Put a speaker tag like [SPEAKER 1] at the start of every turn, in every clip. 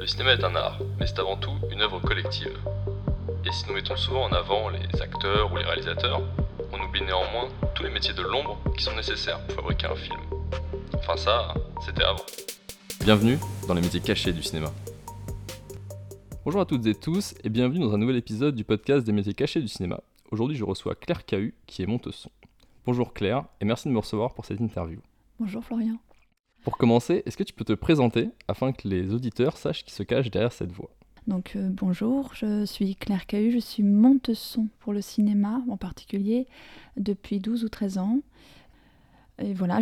[SPEAKER 1] Le cinéma est un art, mais c'est avant tout une œuvre collective. Et si nous mettons souvent en avant les acteurs ou les réalisateurs, on oublie néanmoins tous les métiers de l'ombre qui sont nécessaires pour fabriquer un film. Enfin ça, c'était avant.
[SPEAKER 2] Bienvenue dans les métiers cachés du cinéma. Bonjour à toutes et tous et bienvenue dans un nouvel épisode du podcast des métiers cachés du cinéma. Aujourd'hui je reçois Claire Cahu qui est monteuse Bonjour Claire et merci de me recevoir pour cette interview.
[SPEAKER 3] Bonjour Florian.
[SPEAKER 2] Pour commencer, est-ce que tu peux te présenter afin que les auditeurs sachent qui se cache derrière cette voix?
[SPEAKER 3] Donc euh, bonjour, je suis Claire Cahu, je suis monte-son pour le cinéma en particulier depuis 12 ou 13 ans. Et voilà,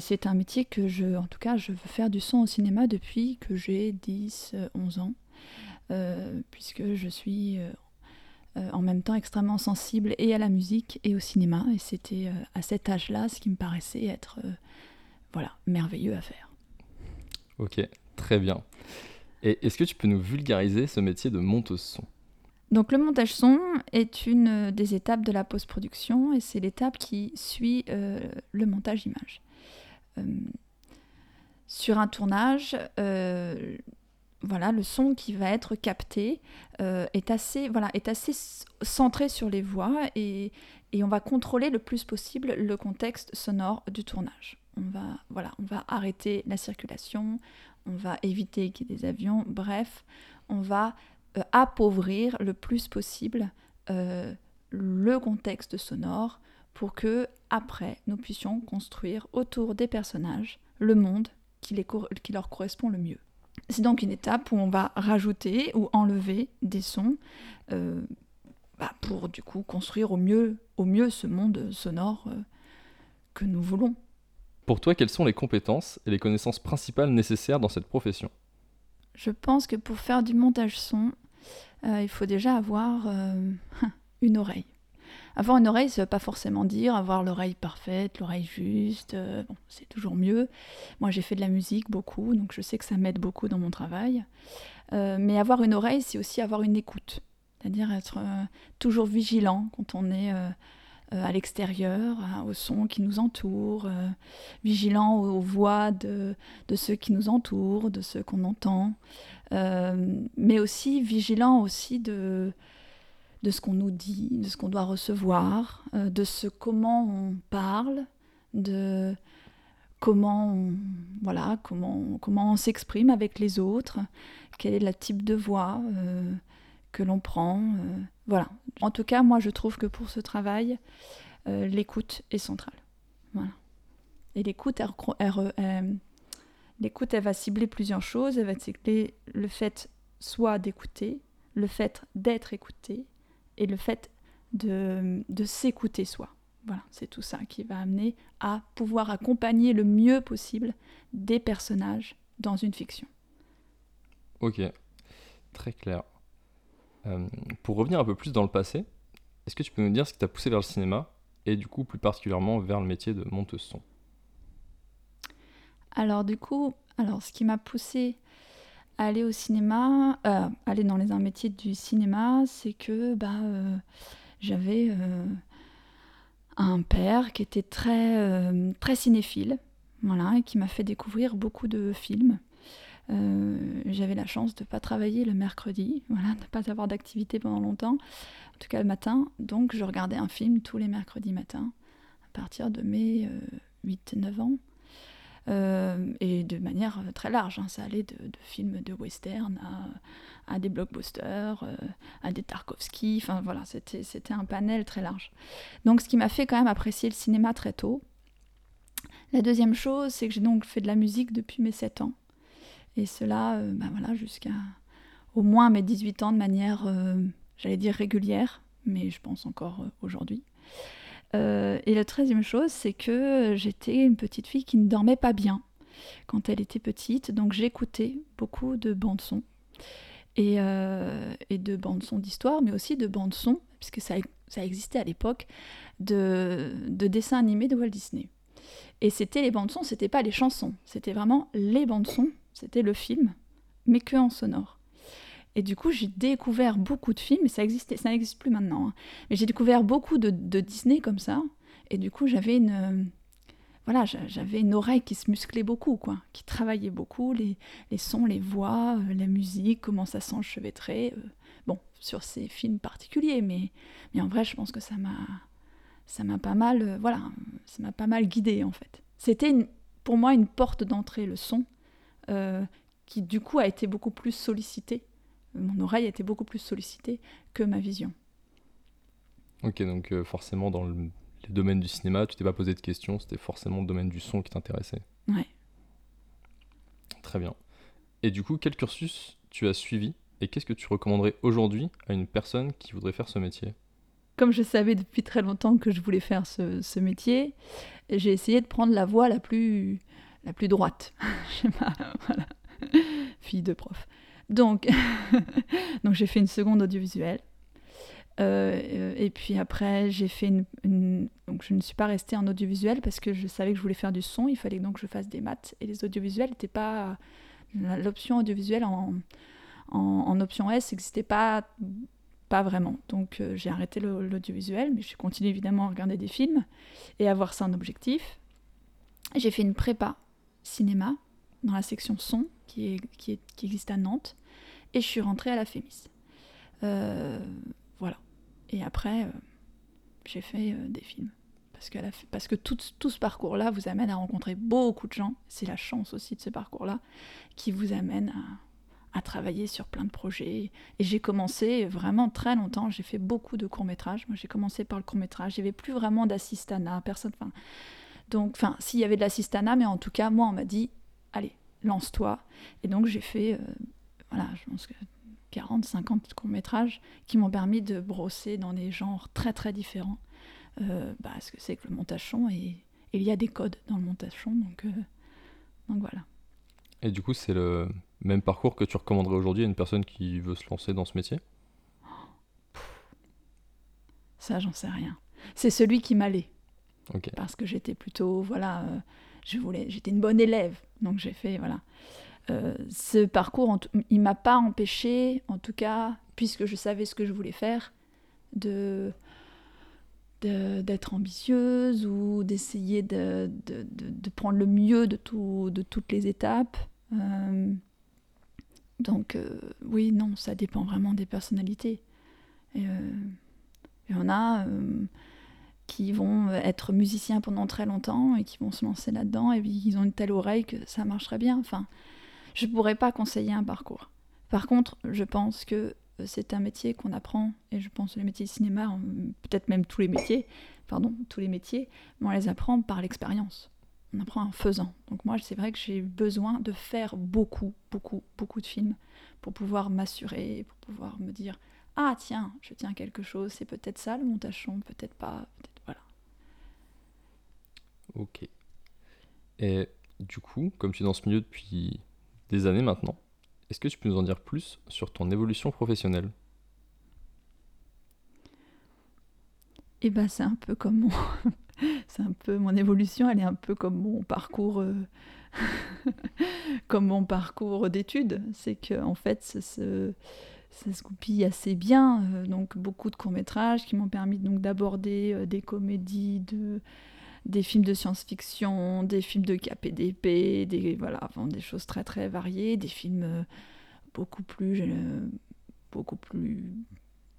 [SPEAKER 3] c'est un métier que je, en tout cas, je veux faire du son au cinéma depuis que j'ai 10, 11 ans, euh, puisque je suis euh, en même temps extrêmement sensible et à la musique et au cinéma. Et c'était à cet âge-là ce qui me paraissait être voilà, merveilleux à faire.
[SPEAKER 2] Ok, très bien. Et est-ce que tu peux nous vulgariser ce métier de monteuse son?
[SPEAKER 3] Donc le montage son est une des étapes de la post-production et c'est l'étape qui suit euh, le montage image. Euh, sur un tournage, euh, voilà, le son qui va être capté est, assez, voilà, est assez centré sur les voix et, et on va contrôler le plus possible le contexte sonore du tournage on va, arrêter la circulation, on va éviter qu'il y ait des avions, bref, on va euh, appauvrir le plus possible euh, le contexte sonore pour que après nous puissions construire autour des personnages le monde qui, leur correspond le mieux. C'est donc une étape où on va rajouter ou enlever des sons euh, bah, pour du coup construire au mieux, au mieux ce monde sonore que nous voulons.
[SPEAKER 2] Pour toi, quelles sont les compétences et les connaissances principales nécessaires dans cette profession?
[SPEAKER 3] Je pense que pour faire du montage son, euh, il faut déjà avoir euh, une oreille. Avoir une oreille, ça ne veut pas forcément dire avoir l'oreille parfaite, l'oreille juste. Euh, bon, c'est toujours mieux. Moi, j'ai fait de la musique beaucoup, donc je sais que ça m'aide beaucoup dans mon travail. mais avoir une oreille, c'est aussi avoir une écoute. C'est-à-dire être toujours vigilant quand on est à l'extérieur, hein, au son qui nous entoure, euh, vigilant aux, voix de, ceux qui nous entourent, de ceux qu'on entend, euh, mais aussi vigilant aussi de, de ce qu'on nous dit, de ce qu'on doit recevoir, de ce comment on parle, de comment voilà, comment, comment on s'exprime avec les autres, quel est le type de voix que l'on prend. voilà. En tout cas, moi, je trouve que pour ce travail, euh, l'écoute est centrale. Voilà. Et l'écoute, elle, l'écoute, elle va cibler plusieurs choses. Elle va cibler le fait soit d'écouter, le fait d'être écouté et le fait de, de s'écouter soi. Voilà, c'est tout ça qui va amener à pouvoir accompagner le mieux possible des personnages dans une fiction.
[SPEAKER 2] Ok, très clair. Euh, pour revenir un peu plus dans le passé, est-ce que tu peux nous dire ce qui t'a poussé vers le cinéma et du coup plus particulièrement vers le métier de monteuse son
[SPEAKER 3] Alors du coup, alors ce qui m'a poussé à aller au cinéma, euh, aller dans les un métier du cinéma, c'est que bah euh, j'avais un père qui était très très cinéphile, voilà, et qui m'a fait découvrir beaucoup de films. Euh, j'avais la chance de ne pas travailler le mercredi, voilà, de ne pas avoir d'activité pendant longtemps, en tout cas le matin. Donc je regardais un film tous les mercredis matins, à partir de mes 8-9 ans. Euh, et de manière très large, hein. ça allait de, films de western à, des blockbusters, euh, à des Tarkovsky, enfin voilà, c'était un panel très large. Donc ce qui m'a fait quand même apprécier le cinéma très tôt. La deuxième chose, c'est que j'ai donc fait de la musique depuis mes 7 ans. Et cela, euh, voilà, jusqu'à au moins mes 18 ans de manière, euh, j'allais dire régulière, mais je pense encore euh, aujourd'hui. et la troisième chose, c'est que j'étais une petite fille qui ne dormait pas bien quand elle était petite, donc j'écoutais beaucoup de bandes son et, de bandes son d'histoire, mais aussi de bandes son, puisque ça, existait à l'époque, de, de dessins animés de Walt Disney. Et c'était les bandes son, c'était pas les chansons, c'était vraiment les bandes son c'était le film, mais que en sonore. Et du coup, j'ai découvert beaucoup de films, et ça existait, ça n'existe plus maintenant, hein. mais j'ai découvert beaucoup de, Disney comme ça, et du coup, j'avais une... voilà, j'avais une oreille qui se musclait beaucoup, quoi, qui travaillait beaucoup, les, les sons, les voix, euh, la musique, comment ça s'enchevêtrait. Euh, bon, sur ces films particuliers, mais, mais en vrai, je pense que ça m'a, ça m'a pas mal, euh, voilà, ça m'a pas mal guidé en fait. C'était pour moi une porte d'entrée, le son, qui du coup a été beaucoup plus sollicité. Mon oreille a été beaucoup plus sollicitée que ma vision.
[SPEAKER 2] Ok, donc forcément dans le les domaines du cinéma, tu t'es pas posé de questions, c'était forcément le domaine du son qui t'intéressait.
[SPEAKER 3] Ouais.
[SPEAKER 2] Très bien. Et du coup, quel cursus tu as suivi et qu'est-ce que tu recommanderais aujourd'hui à une personne qui voudrait faire ce métier?
[SPEAKER 3] Comme je savais depuis très longtemps que je voulais faire ce, métier, j'ai essayé de prendre la voie la plus, la plus droite. je sais pas, voilà. Fille de prof. Donc, donc j'ai fait une seconde audiovisuelle. Euh, et puis après, j'ai fait une, Donc je ne suis pas restée en audiovisuel parce que je savais que je voulais faire du son. Il fallait donc que je fasse des maths. Et les audiovisuels n'étaient pas. L'option audiovisuelle en, en, option S n'existait pas, pas vraiment. Donc euh, j'ai arrêté l'audiovisuel, mais j'ai continué évidemment à regarder des films et à avoir ça en objectif. J'ai fait une prépa cinéma dans la section son qui, est, qui, existe à Nantes. Et je suis rentrée à la FEMIS. Euh, voilà. Et après, euh, j'ai fait euh, des films. Parce que, parce que tout, tout ce parcours-là vous amène à rencontrer beaucoup de gens. C'est la chance aussi de ce parcours-là qui vous amène à, travailler sur plein de projets. Et j'ai commencé vraiment très longtemps. J'ai fait beaucoup de courts-métrages. Moi, j'ai commencé par le court-métrage. Il n'y avait plus vraiment d'assistana. Personne. Donc, enfin, s'il y avait de l'assistana, mais en tout cas, moi, on m'a dit allez, lance-toi. Et donc, j'ai fait. Euh, voilà, je pense que 40, 50 courts-métrages qui m'ont permis de brosser dans des genres très très différents. Euh, bah, ce que c'est que le montage son et, il y a des codes dans le montage son, donc, euh, donc voilà.
[SPEAKER 2] Et du coup, c'est le même parcours que tu recommanderais aujourd'hui à une personne qui veut se lancer dans ce métier?
[SPEAKER 3] Ça, j'en sais rien. C'est celui qui m'allait. Parce que j'étais plutôt, voilà, euh, je voulais, j'étais une bonne élève, donc j'ai fait, voilà. Euh, ce parcours, il m'a pas empêché, en tout cas, puisque je savais ce que je voulais faire, de d'être ambitieuse ou d'essayer de, de, de, prendre le mieux de, tout, de toutes les étapes. Euh, donc oui, non, ça dépend vraiment des personnalités. Il y en a qui vont être musiciens pendant très longtemps et qui vont se lancer là-dedans et ils ont une telle oreille que ça marcherait bien. Enfin, je pourrais pas conseiller un parcours. Par contre, je pense que euh, c'est un métier qu'on apprend, et je pense que les métiers de cinéma, peut-être même tous les métiers, pardon, tous les métiers, mais on les apprend par l'expérience. On apprend en faisant. Donc moi, c'est vrai que j'ai besoin de faire beaucoup, beaucoup, beaucoup de films pour pouvoir m'assurer, pour pouvoir me dire ah tiens, je tiens quelque chose, c'est peut-être ça le montage peut-être pas, voilà.
[SPEAKER 2] Ok. Et du coup, comme tu es dans ce milieu depuis des années maintenant. Est-ce que tu peux nous en dire plus sur ton évolution professionnelle?
[SPEAKER 3] Eh ben, c'est un peu comme mon... c'est un peu mon évolution, elle est un peu comme mon parcours, euh, comme mon parcours d'études. C'est que en fait, ça se, ça se goupille assez bien. Euh, donc beaucoup de courts métrages qui m'ont permis donc d'aborder euh, des comédies, de des films de science-fiction, des films de KPDP, des, voilà, des choses très très variées, des films euh, beaucoup plus, euh, beaucoup plus,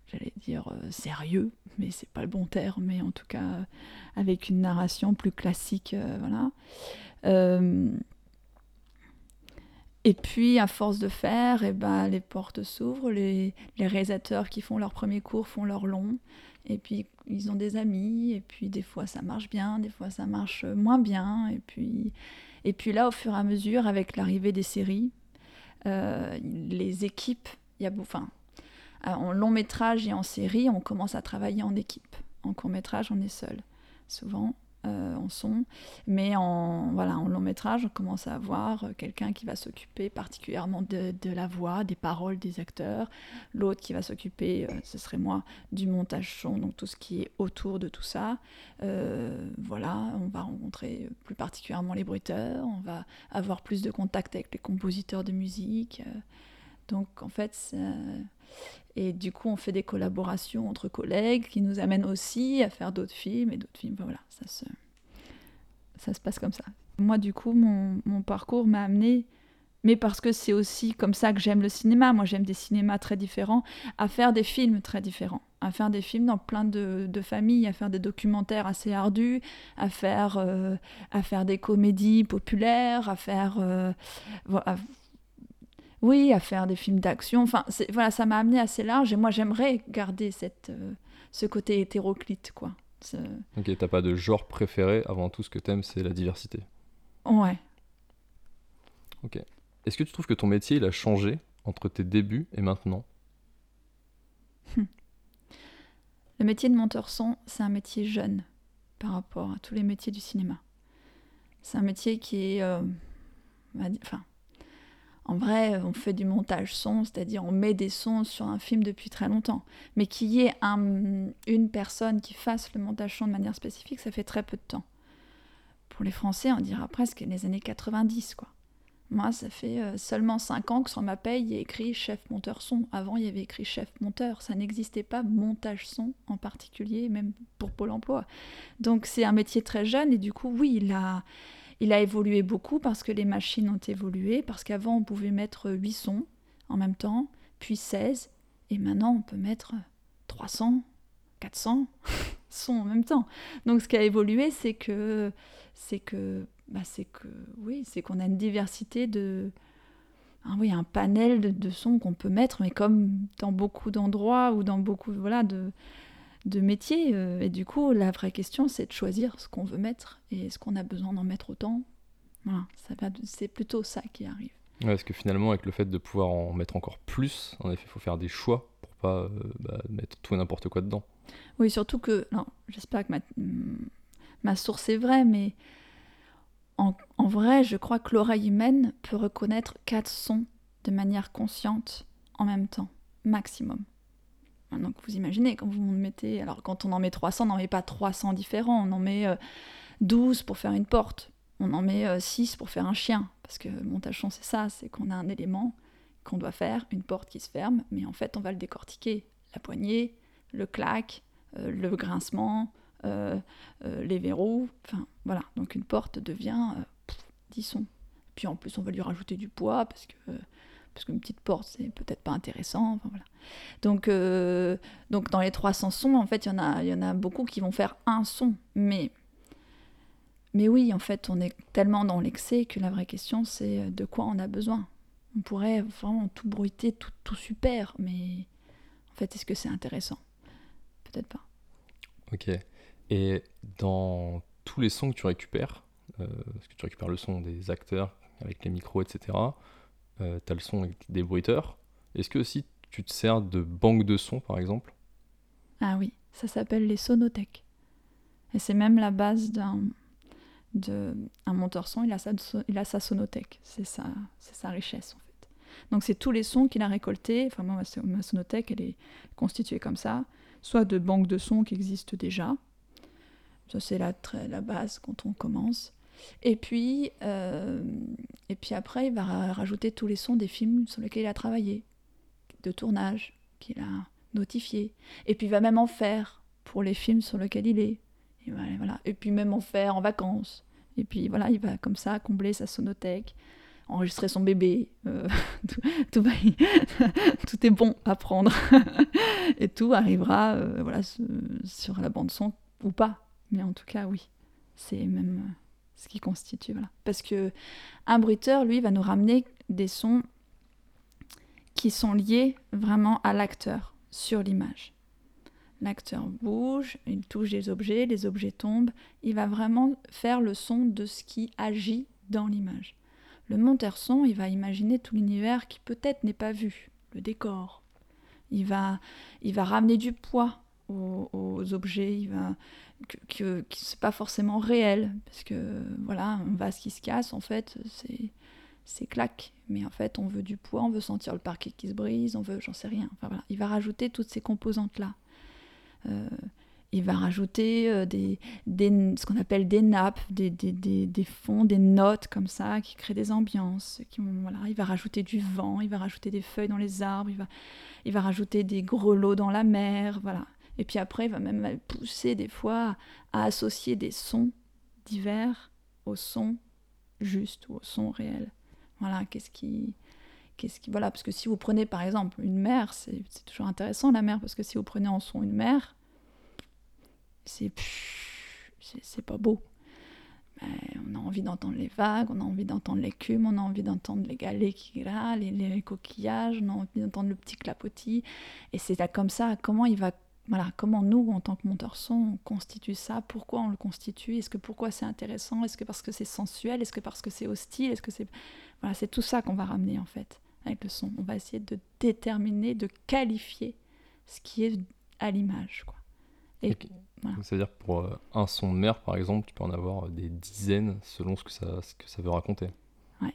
[SPEAKER 3] j'allais dire euh, sérieux, mais c'est pas le bon terme, mais en tout cas avec une narration plus classique, voilà. Et puis, à force de faire, eh ben, les portes s'ouvrent, les, les, réalisateurs qui font leur premier cours font leur long, et puis ils ont des amis, et puis des fois ça marche bien, des fois ça marche moins bien, et puis, et puis là, au fur et à mesure, avec l'arrivée des séries, euh, les équipes, il y a, enfin, en long métrage et en série, on commence à travailler en équipe. En court métrage, on est seul, souvent. Euh, en son, mais en, voilà, en long métrage, on commence à avoir quelqu'un qui va s'occuper particulièrement de, la voix, des paroles des acteurs, l'autre qui va s'occuper, euh, ce serait moi, du montage son, donc tout ce qui est autour de tout ça. Euh, voilà, on va rencontrer plus particulièrement les bruiteurs, on va avoir plus de contact avec les compositeurs de musique. donc en fait, et du coup, on fait des collaborations entre collègues qui nous amènent aussi à faire d'autres films et d'autres films. Voilà, ça se. ça se passe comme ça. Moi, du coup, mon, mon parcours m'a amené, mais parce que c'est aussi comme ça que j'aime le cinéma, moi j'aime des cinémas très différents, à faire des films très différents, à faire des films dans plein de, de familles, à faire des documentaires assez ardus, à faire, euh, à faire des comédies populaires, à faire... euh, oui, à faire des films d'action. Enfin, voilà, ça m'a amené assez large et moi j'aimerais garder cette, euh, ce côté hétéroclite, quoi. Ce-
[SPEAKER 2] Ok, t'as pas de genre préféré, avant tout ce que t'aimes c'est la diversité.
[SPEAKER 3] Ouais.
[SPEAKER 2] Est-ce que tu trouves que ton métier il a changé entre tes débuts et maintenant?
[SPEAKER 3] Le métier de monteur son, c'est un métier jeune par rapport à tous les métiers du cinéma. C'est un métier qui est. euh, enfin, en vrai, on fait du montage son, c'est-à-dire on met des sons sur un film depuis très longtemps. Mais qu'il y ait un- une personne qui fasse le montage son de manière spécifique, ça fait très peu de temps. Pour les Français, on dira presque les années 90, quoi. Moi, ça fait euh, seulement 5 ans que sur ma paye, il y a écrit chef monteur son. Avant, il y avait écrit chef monteur. Ça n'existait pas montage son en particulier, même pour Pôle emploi. Donc, c'est un métier très jeune et du coup, oui, il a, il a évolué beaucoup parce que les machines ont évolué. Parce qu'avant, on pouvait mettre 8 sons en même temps, puis 16. Et maintenant, on peut mettre 300, 400 sons en même temps. Donc, ce qui a évolué, c'est que. C'est que bah, c'est que oui, c'est qu'on a une diversité de, ah oui, un panel de, de sons qu'on peut mettre, mais comme dans beaucoup d'endroits ou dans beaucoup voilà de, de métiers. euh, et du coup, la vraie question, c'est de choisir ce qu'on veut mettre et est-ce qu'on a besoin d'en mettre autant? Voilà, c'est plutôt ça qui arrive.
[SPEAKER 2] Ouais, Parce que finalement, avec le fait de pouvoir en mettre encore plus, en effet, il faut faire des choix pour pas euh, bah, mettre tout et n'importe quoi dedans.
[SPEAKER 3] Oui, surtout que, non, j'espère que ma, ma source est vraie, mais en, en vrai, je crois que l'oreille humaine peut reconnaître quatre sons de manière consciente en même temps, maximum. Donc vous imaginez, quand vous mettez, alors quand on en met 300, on n'en met pas 300 différents, on en met euh, 12 pour faire une porte, on en met euh, 6 pour faire un chien, parce que montage son c'est ça, c'est qu'on a un élément qu'on doit faire, une porte qui se ferme, mais en fait on va le décortiquer, la poignée, le claque, euh, le grincement, euh, euh, les verrous, enfin voilà, donc une porte devient euh, pff, 10 sons. Puis en plus on va lui rajouter du poids parce que parce qu'une petite porte c'est peut-être pas intéressant, euh, donc dans les 300 sons en fait il y en a y en a beaucoup qui vont faire un son, mais mais oui en fait on est tellement dans l'excès que la vraie question c'est euh, de quoi on a besoin. On pourrait vraiment tout bruiter, tout, tout super, mais en fait est-ce que c'est intéressant? Peut-être pas.
[SPEAKER 2] Ok. Et dans tous les sons que tu récupères, euh, parce que tu récupères le son des acteurs avec les micros, etc., euh, tu as le son avec des bruiteurs. Est-ce que aussi tu te sers de banque de sons, par exemple?
[SPEAKER 3] Ah oui, ça s'appelle les sonothèques. Et c'est même la base d'un un monteur son, il a sa, il a sa sonothèque. C'est sa, sa richesse en fait. Donc c'est tous les sons qu'il a récoltés. Enfin moi, ma, sonothèque, elle est constituée comme ça, soit de banques de sons qui existent déjà. Ça c'est la, la base quand on commence. Et puis, euh, et puis après, il va ra- rajouter tous les sons des films sur lesquels il a travaillé, de tournage, qu'il a notifié. Et puis il va même en faire pour les films sur lesquels il est. Et, voilà, et puis même en faire en vacances. Et puis voilà, il va comme ça combler sa sonothèque, enregistrer son bébé. euh, tout, tout tout est bon à prendre. et tout arrivera euh, voilà, sur la bande son ou pas. Mais en tout cas, oui. C'est même ce qui constitue. Voilà. Parce que un bruiteur, lui, va nous ramener des sons qui sont liés vraiment à l'acteur sur l'image. L'acteur bouge, il touche des objets, les objets tombent, il va vraiment faire le son de ce qui agit dans l'image. Le monteur son, il va imaginer tout l'univers qui peut-être n'est pas vu, le décor. Il va, il va ramener du poids aux, objets, il va que, c'est pas forcément réel parce que voilà, un vase qui se casse en fait, c'est c'est claque. Mais en fait, on veut du poids, on veut sentir le parquet qui se brise, on veut, j'en sais rien. Enfin voilà, il va rajouter toutes ces composantes-là. Euh, il va rajouter euh, des, des- ce qu'on appelle des nappes, des, des, des, fonds, des notes comme ça, qui créent des ambiances. Qui voilà. Il va rajouter du vent, il va rajouter des feuilles dans les arbres, il va, il va rajouter des grelots dans la mer. Voilà. Et puis après, il va même pousser des fois à associer des sons divers au son juste ou au son réel. Voilà, qu'est-ce qui, qu'est-ce qui, voilà, parce que si vous prenez par exemple une mer, c'est toujours intéressant la mer, parce que si vous prenez en son une mer, c'est c'est pas beau. on a envie d'entendre les vagues, on a envie d'entendre l'écume, on a envie d'entendre les galets qui râlent, les, les, coquillages, on a envie d'entendre le petit clapotis. Et c'est comme ça, comment il va voilà, comment nous, en tant que monteur son, on constitue ça, pourquoi on le constitue, est-ce que pourquoi c'est intéressant, est-ce que parce que c'est sensuel, est-ce que parce que c'est hostile, est-ce que c'est... Voilà, c'est tout ça qu'on va ramener en fait avec le son. On va essayer de déterminer, de qualifier ce qui est à l'image. Quoi.
[SPEAKER 2] Et, C'est-à-dire pour euh, un son de mer, par exemple, tu peux en avoir des dizaines selon ce que ça, ce que ça veut raconter.
[SPEAKER 3] Ouais.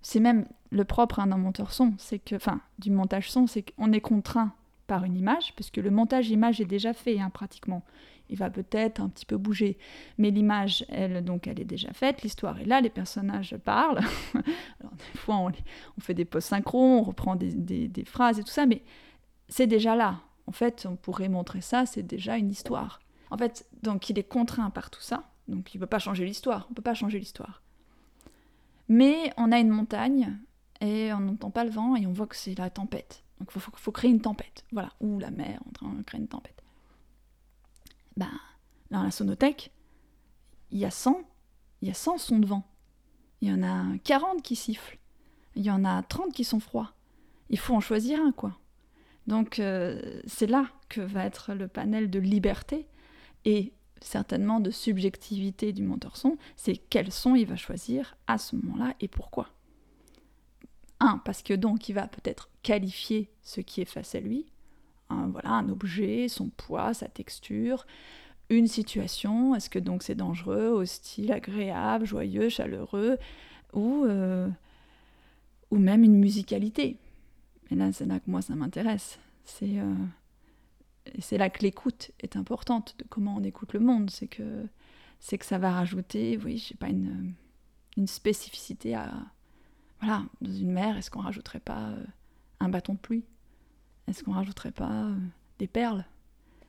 [SPEAKER 3] C'est même le propre d'un monteur son, c'est que, enfin, du montage son, c'est qu'on est contraint par une image, parce que le montage image est déjà fait hein, pratiquement. Il va peut-être un petit peu bouger, mais l'image, elle, donc, elle est déjà faite, l'histoire est là, les personnages parlent. Alors, des fois, on, fait des post synchro on reprend des, phrases et tout ça, mais c'est déjà là. En fait, on pourrait montrer ça, c'est déjà une histoire. En fait, donc, il est contraint par tout ça, donc il ne peut pas changer l'histoire, on ne peut pas changer l'histoire. Mais on a une montagne, et on n'entend pas le vent, et on voit que c'est la tempête. Donc il faut, créer une tempête. Voilà, ou la mer en train de créer une tempête. Ben, dans la sonothèque, il y a 100, il y a 100 sons de vent. Il y en a 40 qui sifflent. Il y en a 30 qui sont froids. Il faut en choisir un, quoi. Donc euh, c'est là que va être le panel de liberté et certainement de subjectivité du monteur son, c'est quel son il va choisir à ce moment-là et pourquoi. Un, parce que donc il va peut-être qualifier ce qui est face à lui, un, voilà, un objet, son poids, sa texture, une situation, est-ce que donc c'est dangereux, hostile, agréable, joyeux, chaleureux, ou, euh, ou même une musicalité? Et là, c'est là que moi ça m'intéresse. C'est euh, là que l'écoute est importante, de comment on écoute le monde. C'est que, que ça va rajouter, oui, je sais pas, une, une spécificité à, voilà, dans une mer, est-ce qu'on rajouterait pas euh, un bâton de pluie? Est-ce qu'on rajouterait pas euh, des perles?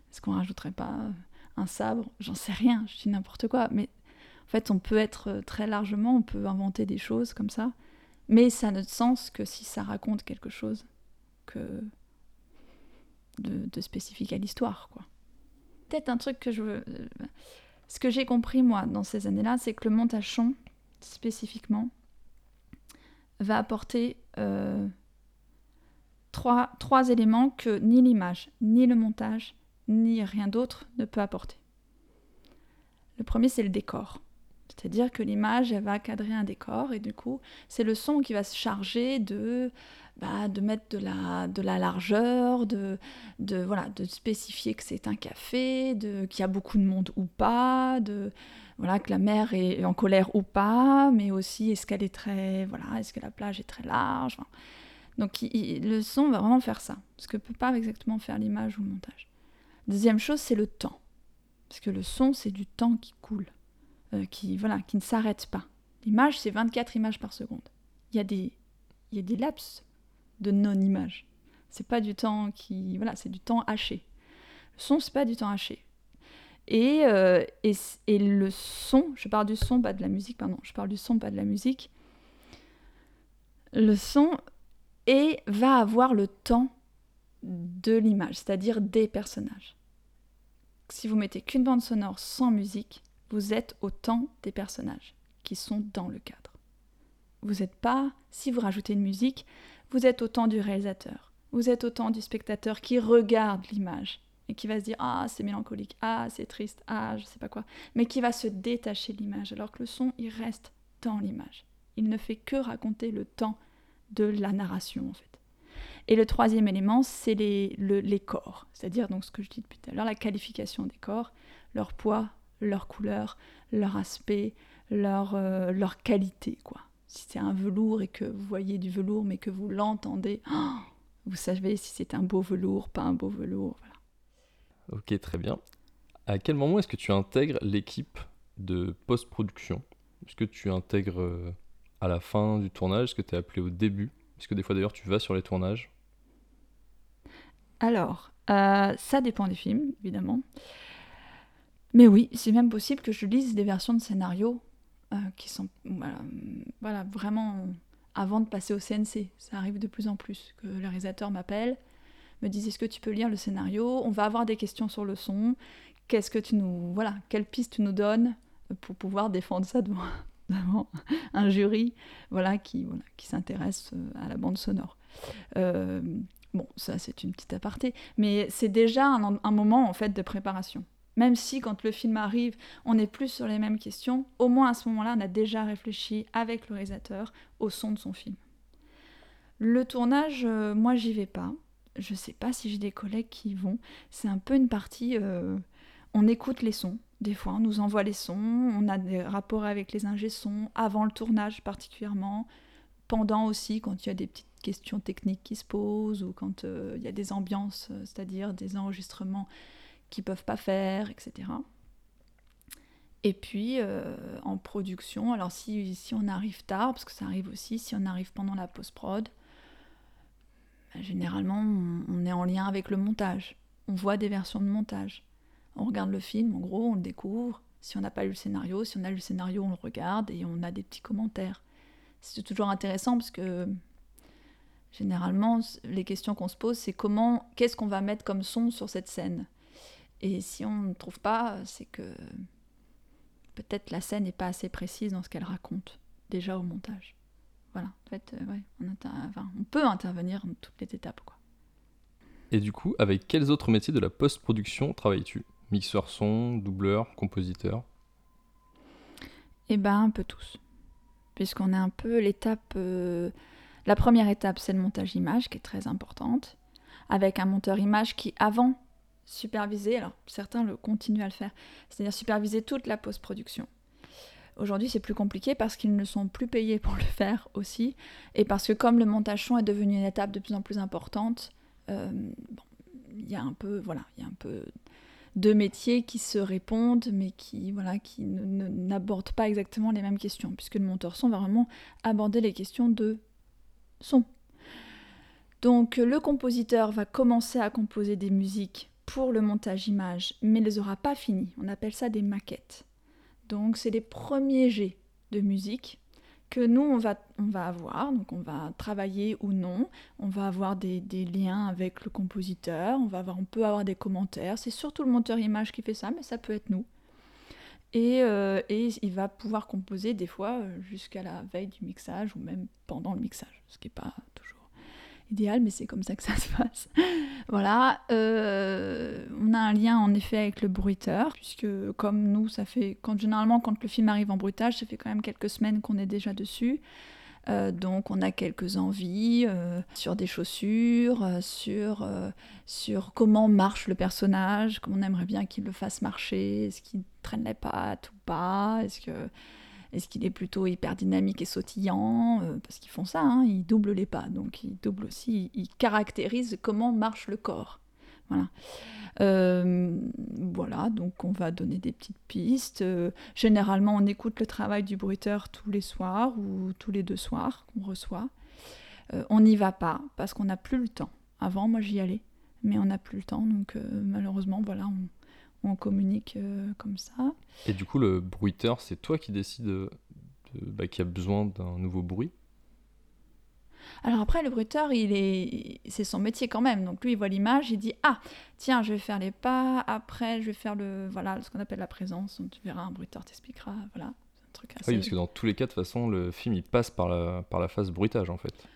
[SPEAKER 3] Est-ce qu'on rajouterait pas euh, un sabre? J'en sais rien, je dis n'importe quoi. Mais en fait, on peut être très largement, on peut inventer des choses comme ça. Mais ça n'a de sens que si ça raconte quelque chose que de, spécifique à l'histoire, quoi. Peut-être un truc que je veux... Ce que j'ai compris, moi, dans ces années-là, c'est que le montage son, spécifiquement, va apporter euh, trois, éléments que ni l'image, ni le montage, ni rien d'autre ne peut apporter. Le premier, c'est le décor. C'est-à-dire que l'image, elle va cadrer un décor et du coup, c'est le son qui va se charger de, bah, de mettre de la, de la largeur, de, de, voilà, de spécifier que c'est un café, qu'il y a beaucoup de monde ou pas, de, voilà, que la mer est en colère ou pas, mais aussi est-ce qu'elle est très, voilà, est-ce que la plage est très large. Donc le son va vraiment faire ça, ce que peut pas exactement faire l'image ou le montage. Deuxième chose, c'est le temps, parce que le son, c'est du temps qui coule, euh, qui voilà, qui ne s'arrête pas. L'image, c'est 24 images par seconde. Il y a des, il y a des laps de non-image. C'est pas du temps qui, voilà, c'est du temps haché. Le son, c'est pas du temps haché. Euh, et, et, le son, je parle du son, pas de la musique, pardon, je parle du son, pas de la musique. Le son et va avoir le temps de l'image, c'est-à-dire des personnages. Si vous mettez qu'une bande sonore sans musique, vous êtes au temps des personnages qui sont dans le cadre. Vous n'êtes pas, si vous rajoutez une musique, vous êtes au temps du réalisateur, vous êtes au temps du spectateur qui regarde l'image et qui va se dire ah c'est mélancolique, ah c'est triste, ah je sais pas quoi, mais qui va se détacher de l'image alors que le son il reste dans l'image. Il ne fait que raconter le temps de la narration en fait. Et le troisième élément, c'est les, les corps, c'est-à-dire donc ce que je dis depuis tout à l'heure, la qualification des corps, leur poids, leur couleur, leur aspect, leur, euh, leur qualité quoi. Si c'est un velours et que vous voyez du velours mais que vous l'entendez, vous savez si c'est un beau velours, pas un beau velours.
[SPEAKER 2] Ok, très bien. À quel moment est-ce que tu intègres l'équipe de post-production? Est-ce que tu intègres euh, à la fin du tournage? Est-ce que tu es appelé au début? Est-ce que des fois d'ailleurs tu vas sur les tournages?
[SPEAKER 3] Alors, euh, ça dépend des films, évidemment. Mais oui, c'est même possible que je lise des versions de scénario euh, qui sont voilà, voilà, vraiment avant de passer au CNC. Ça arrive de plus en plus que le réalisateur m'appelle, me dise est-ce que tu peux lire le scénario? On va avoir des questions sur le son. Qu'est-ce que tu nous voilà, quelle piste tu nous donnes pour pouvoir défendre ça devant, un jury voilà qui s'intéresse euh, à la bande sonore. Euh, bon, ça c'est une petite aparté, mais c'est déjà un, un moment en fait de préparation. Même si quand le film arrive, on est plus sur les mêmes questions, au moins à ce moment-là, on a déjà réfléchi avec le réalisateur au son de son film. Le tournage, euh, moi j'y vais pas. Je sais pas si j'ai des collègues qui y vont. C'est un peu une partie. euh, on écoute les sons. Des fois, on nous envoie les sons. On a des rapports avec les ingé sons avant le tournage particulièrement, pendant aussi quand il y a des petites questions techniques qui se posent ou quand euh, il y a des ambiances, euh, c'est-à-dire des enregistrements qu'ils peuvent pas faire, etc. Et puis en production, alors si, si on arrive tard, parce que ça arrive aussi, si on arrive pendant la post-prod, généralement on, est en lien avec le montage. On voit des versions de montage. On regarde le film, en gros, on le découvre. Si on n'a pas lu le scénario, si on a lu le scénario, on le regarde et on a des petits commentaires. C'est toujours intéressant parce que généralement, les questions qu'on se pose, c'est comment, qu'est-ce qu'on va mettre comme son sur cette scène? Et si on ne trouve pas, c'est que peut-être la scène n'est pas assez précise dans ce qu'elle raconte, déjà au montage. Voilà, en fait, euh, ouais, on, inter- enfin, on peut intervenir dans toutes les étapes. Quoi.
[SPEAKER 2] Et du coup, avec quels autres métiers de la post-production travailles-tu? Mixeur son, doubleur, compositeur?
[SPEAKER 3] Et ben un peu tous. Puisqu'on est un peu l'étape... euh, La première étape, c'est le montage image, qui est très importante, avec un monteur image qui, avant, supervisait, alors certains le continuent à le faire, c'est-à-dire superviser toute la post-production. Aujourd'hui, c'est plus compliqué parce qu'ils ne sont plus payés pour le faire aussi, et parce que comme le montage son est devenu une étape de plus en plus importante, euh, il y a un peu, voilà, un peu deux métiers qui se répondent, mais qui, voilà, qui n'abordent pas exactement les mêmes questions, puisque le monteur son va vraiment aborder les questions de son. Donc le compositeur va commencer à composer des musiques pour le montage image, mais les aura pas finies. On appelle ça des maquettes. Donc c'est les premiers jets de musique que nous on va, avoir, donc on va travailler ou non, on va avoir des, des liens avec le compositeur, on, va avoir, on peut avoir des commentaires, c'est surtout le monteur image qui fait ça, mais ça peut être nous. Et, euh, et il va pouvoir composer des fois euh, jusqu'à la veille du mixage ou même pendant le mixage, ce qui n'est pas toujours idéal, mais c'est comme ça que ça se passe. voilà, euh, on a un lien en effet avec le bruiteur, puisque comme nous, ça fait quand généralement quand le film arrive en bruitage, ça fait quand même quelques semaines qu'on est déjà dessus. Euh, donc on a quelques envies euh, sur des chaussures, sur, sur comment marche le personnage, comment on aimerait bien qu'il le fasse marcher, est-ce qu'il traîne les pattes ou pas, est-ce que est-ce qu'il est plutôt hyper dynamique et sautillant Euh, Parce qu'ils font ça, hein, ils doublent les pas, donc ils doublent aussi, ils caractérisent comment marche le corps. Voilà. Euh, voilà, donc on va donner des petites pistes. Euh, généralement, on écoute le travail du bruiteur tous les soirs ou tous les deux soirs qu'on reçoit. On n'y va pas parce qu'on n'a plus le temps. Avant, moi, j'y allais, mais on n'a plus le temps, donc malheureusement, voilà, on communique euh, comme ça.
[SPEAKER 2] Et du coup, le bruiteur, c'est toi qui décides de, bah, qu'il y a besoin d'un nouveau bruit?
[SPEAKER 3] Alors après, le bruiteur, il est, c'est son métier quand même. Donc lui, il voit l'image, il dit ah tiens, je vais faire les pas. Après, je vais faire le voilà ce qu'on appelle la présence. Donc tu verras, un bruiteur t'expliquera. Voilà, un truc assez.
[SPEAKER 2] Oui, parce que dans tous les cas, de toute façon, le film, il passe par la, par la phase bruitage, en fait.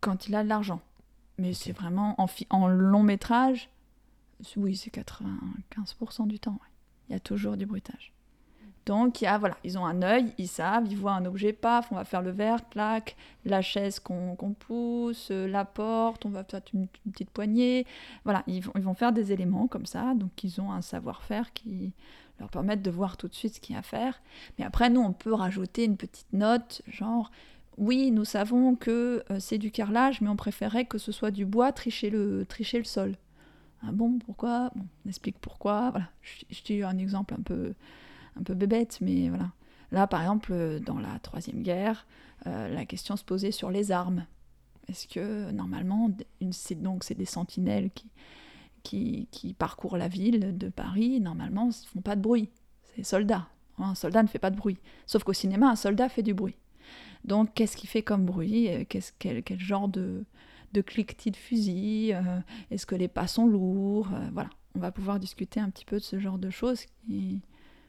[SPEAKER 3] Quand il a de l'argent. Mais c'est vraiment en, fi- en long métrage. Oui, c'est 95% du temps. Il y a toujours du bruitage. Donc, il voilà, ils ont un œil, ils savent, ils voient un objet, paf, on va faire le verre, la chaise qu'on pousse, euh, la porte, on va faire une, une petite poignée. Voilà, ils vont, faire des éléments comme ça, donc ils ont un savoir-faire qui leur permettent de voir tout de suite ce qu'il y a à faire. Mais après, nous, on peut rajouter une petite note, genre, oui, nous savons que euh, c'est du carrelage, mais on préférait que ce soit du bois, tricher le, tricher le sol. Ah bon, pourquoi? Bon, On explique pourquoi. Voilà, je, dis un exemple un peu, un peu bébête, mais voilà. Là, par exemple, euh, dans la Troisième Guerre, euh, la question se posait sur les armes. Est-ce que, normalement, c'est donc c'est des sentinelles qui, qui, qui parcourent la ville de Paris, normalement, ne font pas de bruit. C'est soldats. Un soldat ne fait pas de bruit. Sauf qu'au cinéma, un soldat fait du bruit. Donc, qu'est-ce qu'il fait comme bruit? Qu'est-ce, quel, quel, genre de, de cliquetis de fusil Est-ce que les pas sont lourds Voilà, on va pouvoir discuter un petit peu de ce genre de choses qui,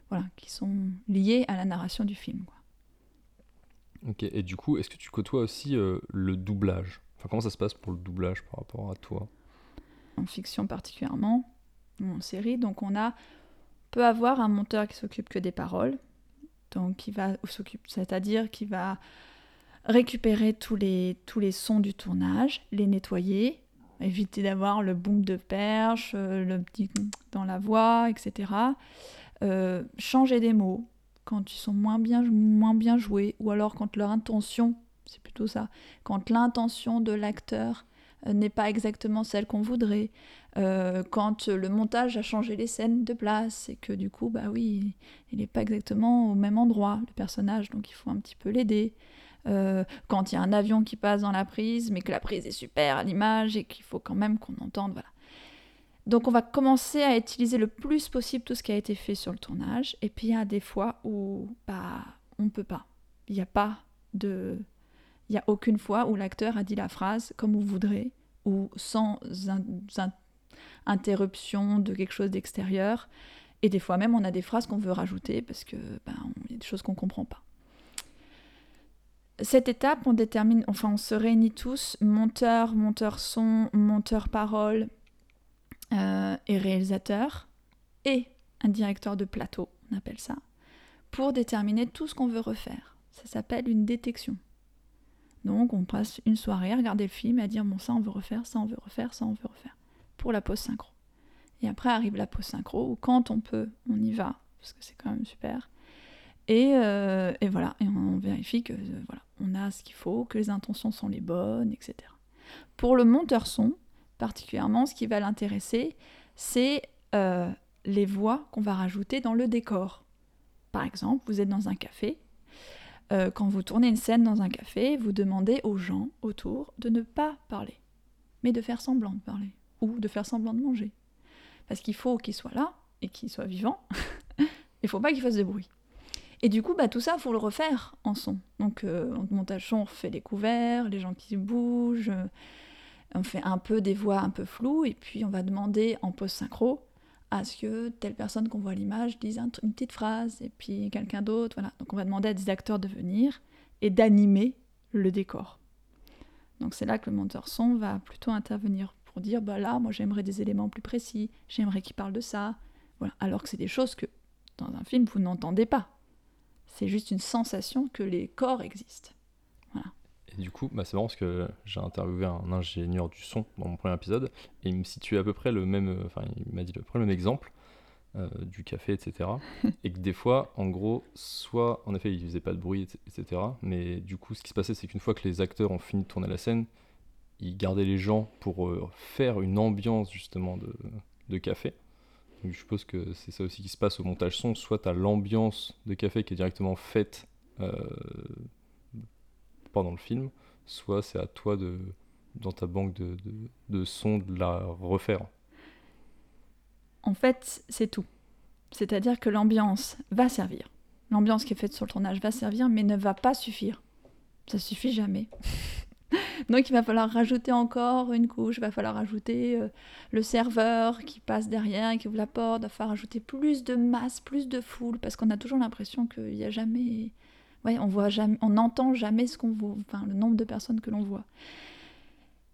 [SPEAKER 3] voilà, qui sont liées à la narration du film. Quoi.
[SPEAKER 2] Ok, et du coup, est-ce que tu côtoies aussi euh, le doublage? Enfin, comment ça se passe pour le doublage par rapport à toi?
[SPEAKER 3] En fiction particulièrement, en série, donc on a peut avoir un monteur qui s'occupe que des paroles, donc qui va s'occupe, c'est-à-dire qui va récupérer tous les, tous les sons du tournage, les nettoyer, éviter d'avoir le boom de perche, euh, le petit dans la voix, etc. Euh, changer des mots quand ils sont moins bien, moins bien joués, ou alors quand leur intention, c'est plutôt ça, quand l'intention de l'acteur euh, n'est pas exactement celle qu'on voudrait, quand le montage a changé les scènes de place et que du coup, bah oui, il n'est pas exactement au même endroit, le personnage, donc il faut un petit peu l'aider. Euh, quand il y a un avion qui passe dans la prise, mais que la prise est super à l'image et qu'il faut quand même qu'on entende. Voilà. Donc on va commencer à utiliser le plus possible tout ce qui a été fait sur le tournage. Et puis il y a des fois où bah, on ne peut pas. Il n'y a pas de... Il n'y a aucune fois où l'acteur a dit la phrase comme vous voudrez ou sans interruption de quelque chose d'extérieur. Et des fois même, on a des phrases qu'on veut rajouter parce que ben, y a des choses qu'on ne comprend pas. Cette étape, on détermine, enfin, on se réunit tous, monteur, monteur son, monteur parole euh, et réalisateur, et un directeur de plateau, on appelle ça, pour déterminer tout ce qu'on veut refaire. Ça s'appelle une détection. Donc, on passe une soirée à regarder le film et à dire bon, ça on veut refaire, ça on veut refaire, ça on veut refaire, pour la pause synchro. Et après arrive la pause synchro, où quand on peut, on y va, parce que c'est quand même super. Euh, et, voilà, et on vérifie que euh, voilà, on a ce qu'il faut, que les intentions sont les bonnes, etc. Pour le monteur son, particulièrement, ce qui va l'intéresser, c'est euh, les voix qu'on va rajouter dans le décor. Par exemple, vous êtes dans un café. quand vous tournez une scène dans un café, vous demandez aux gens autour de ne pas parler, mais de faire semblant de parler, ou de faire semblant de manger. Parce qu'il faut qu'ils soient là et qu'ils soient vivants. Il ne faut pas qu'ils fassent de bruit. Et du coup, bah, tout ça, il faut le refaire en son. Donc, euh, en montage son, on refait les couverts, les gens qui bougent, euh, on fait un peu des voix un peu floues, et puis on va demander en post-synchro à ce que telle personne qu'on voit à l'image dise une petite phrase, et puis quelqu'un d'autre, voilà. Donc on va demander à des acteurs de venir et d'animer le décor. Donc c'est là que le monteur son va plutôt intervenir pour dire, bah là, moi j'aimerais des éléments plus précis, j'aimerais qu'il parle de ça. Alors que c'est des choses que dans un film, vous n'entendez pas. C'est juste une sensation que les corps existent. Voilà.
[SPEAKER 2] Et du coup, bah c'est marrant parce que j'ai interviewé un ingénieur du son dans mon premier épisode et il me situait à peu près le même, euh, enfin il m'a dit le même exemple euh, du café, etc. et que des fois, en gros, soit en effet il faisait pas de bruit, etc. Mais du coup, ce qui se passait, c'est qu'une fois que les acteurs ont fini de tourner la scène, ils gardaient les gens pour euh, faire une ambiance justement de, de café je suppose que c'est ça aussi qui se passe au montage son. Soit tu as l'ambiance de café qui est directement faite euh, pendant le film, soit c'est à toi de, dans ta banque de, de, de sons de la refaire.
[SPEAKER 3] En fait, c'est tout. C'est-à-dire que l'ambiance va servir. L'ambiance qui est faite sur le tournage va servir, mais ne va pas suffire. Ça suffit jamais. Donc il va falloir rajouter encore une couche, il va falloir rajouter euh, le serveur qui passe derrière, qui ouvre la porte, il va falloir rajouter plus de masse, plus de foule, parce qu'on a toujours l'impression qu'il n'y a jamais... Ouais, on voit jamais, on n'entend jamais ce qu'on voit, enfin le nombre de personnes que l'on voit.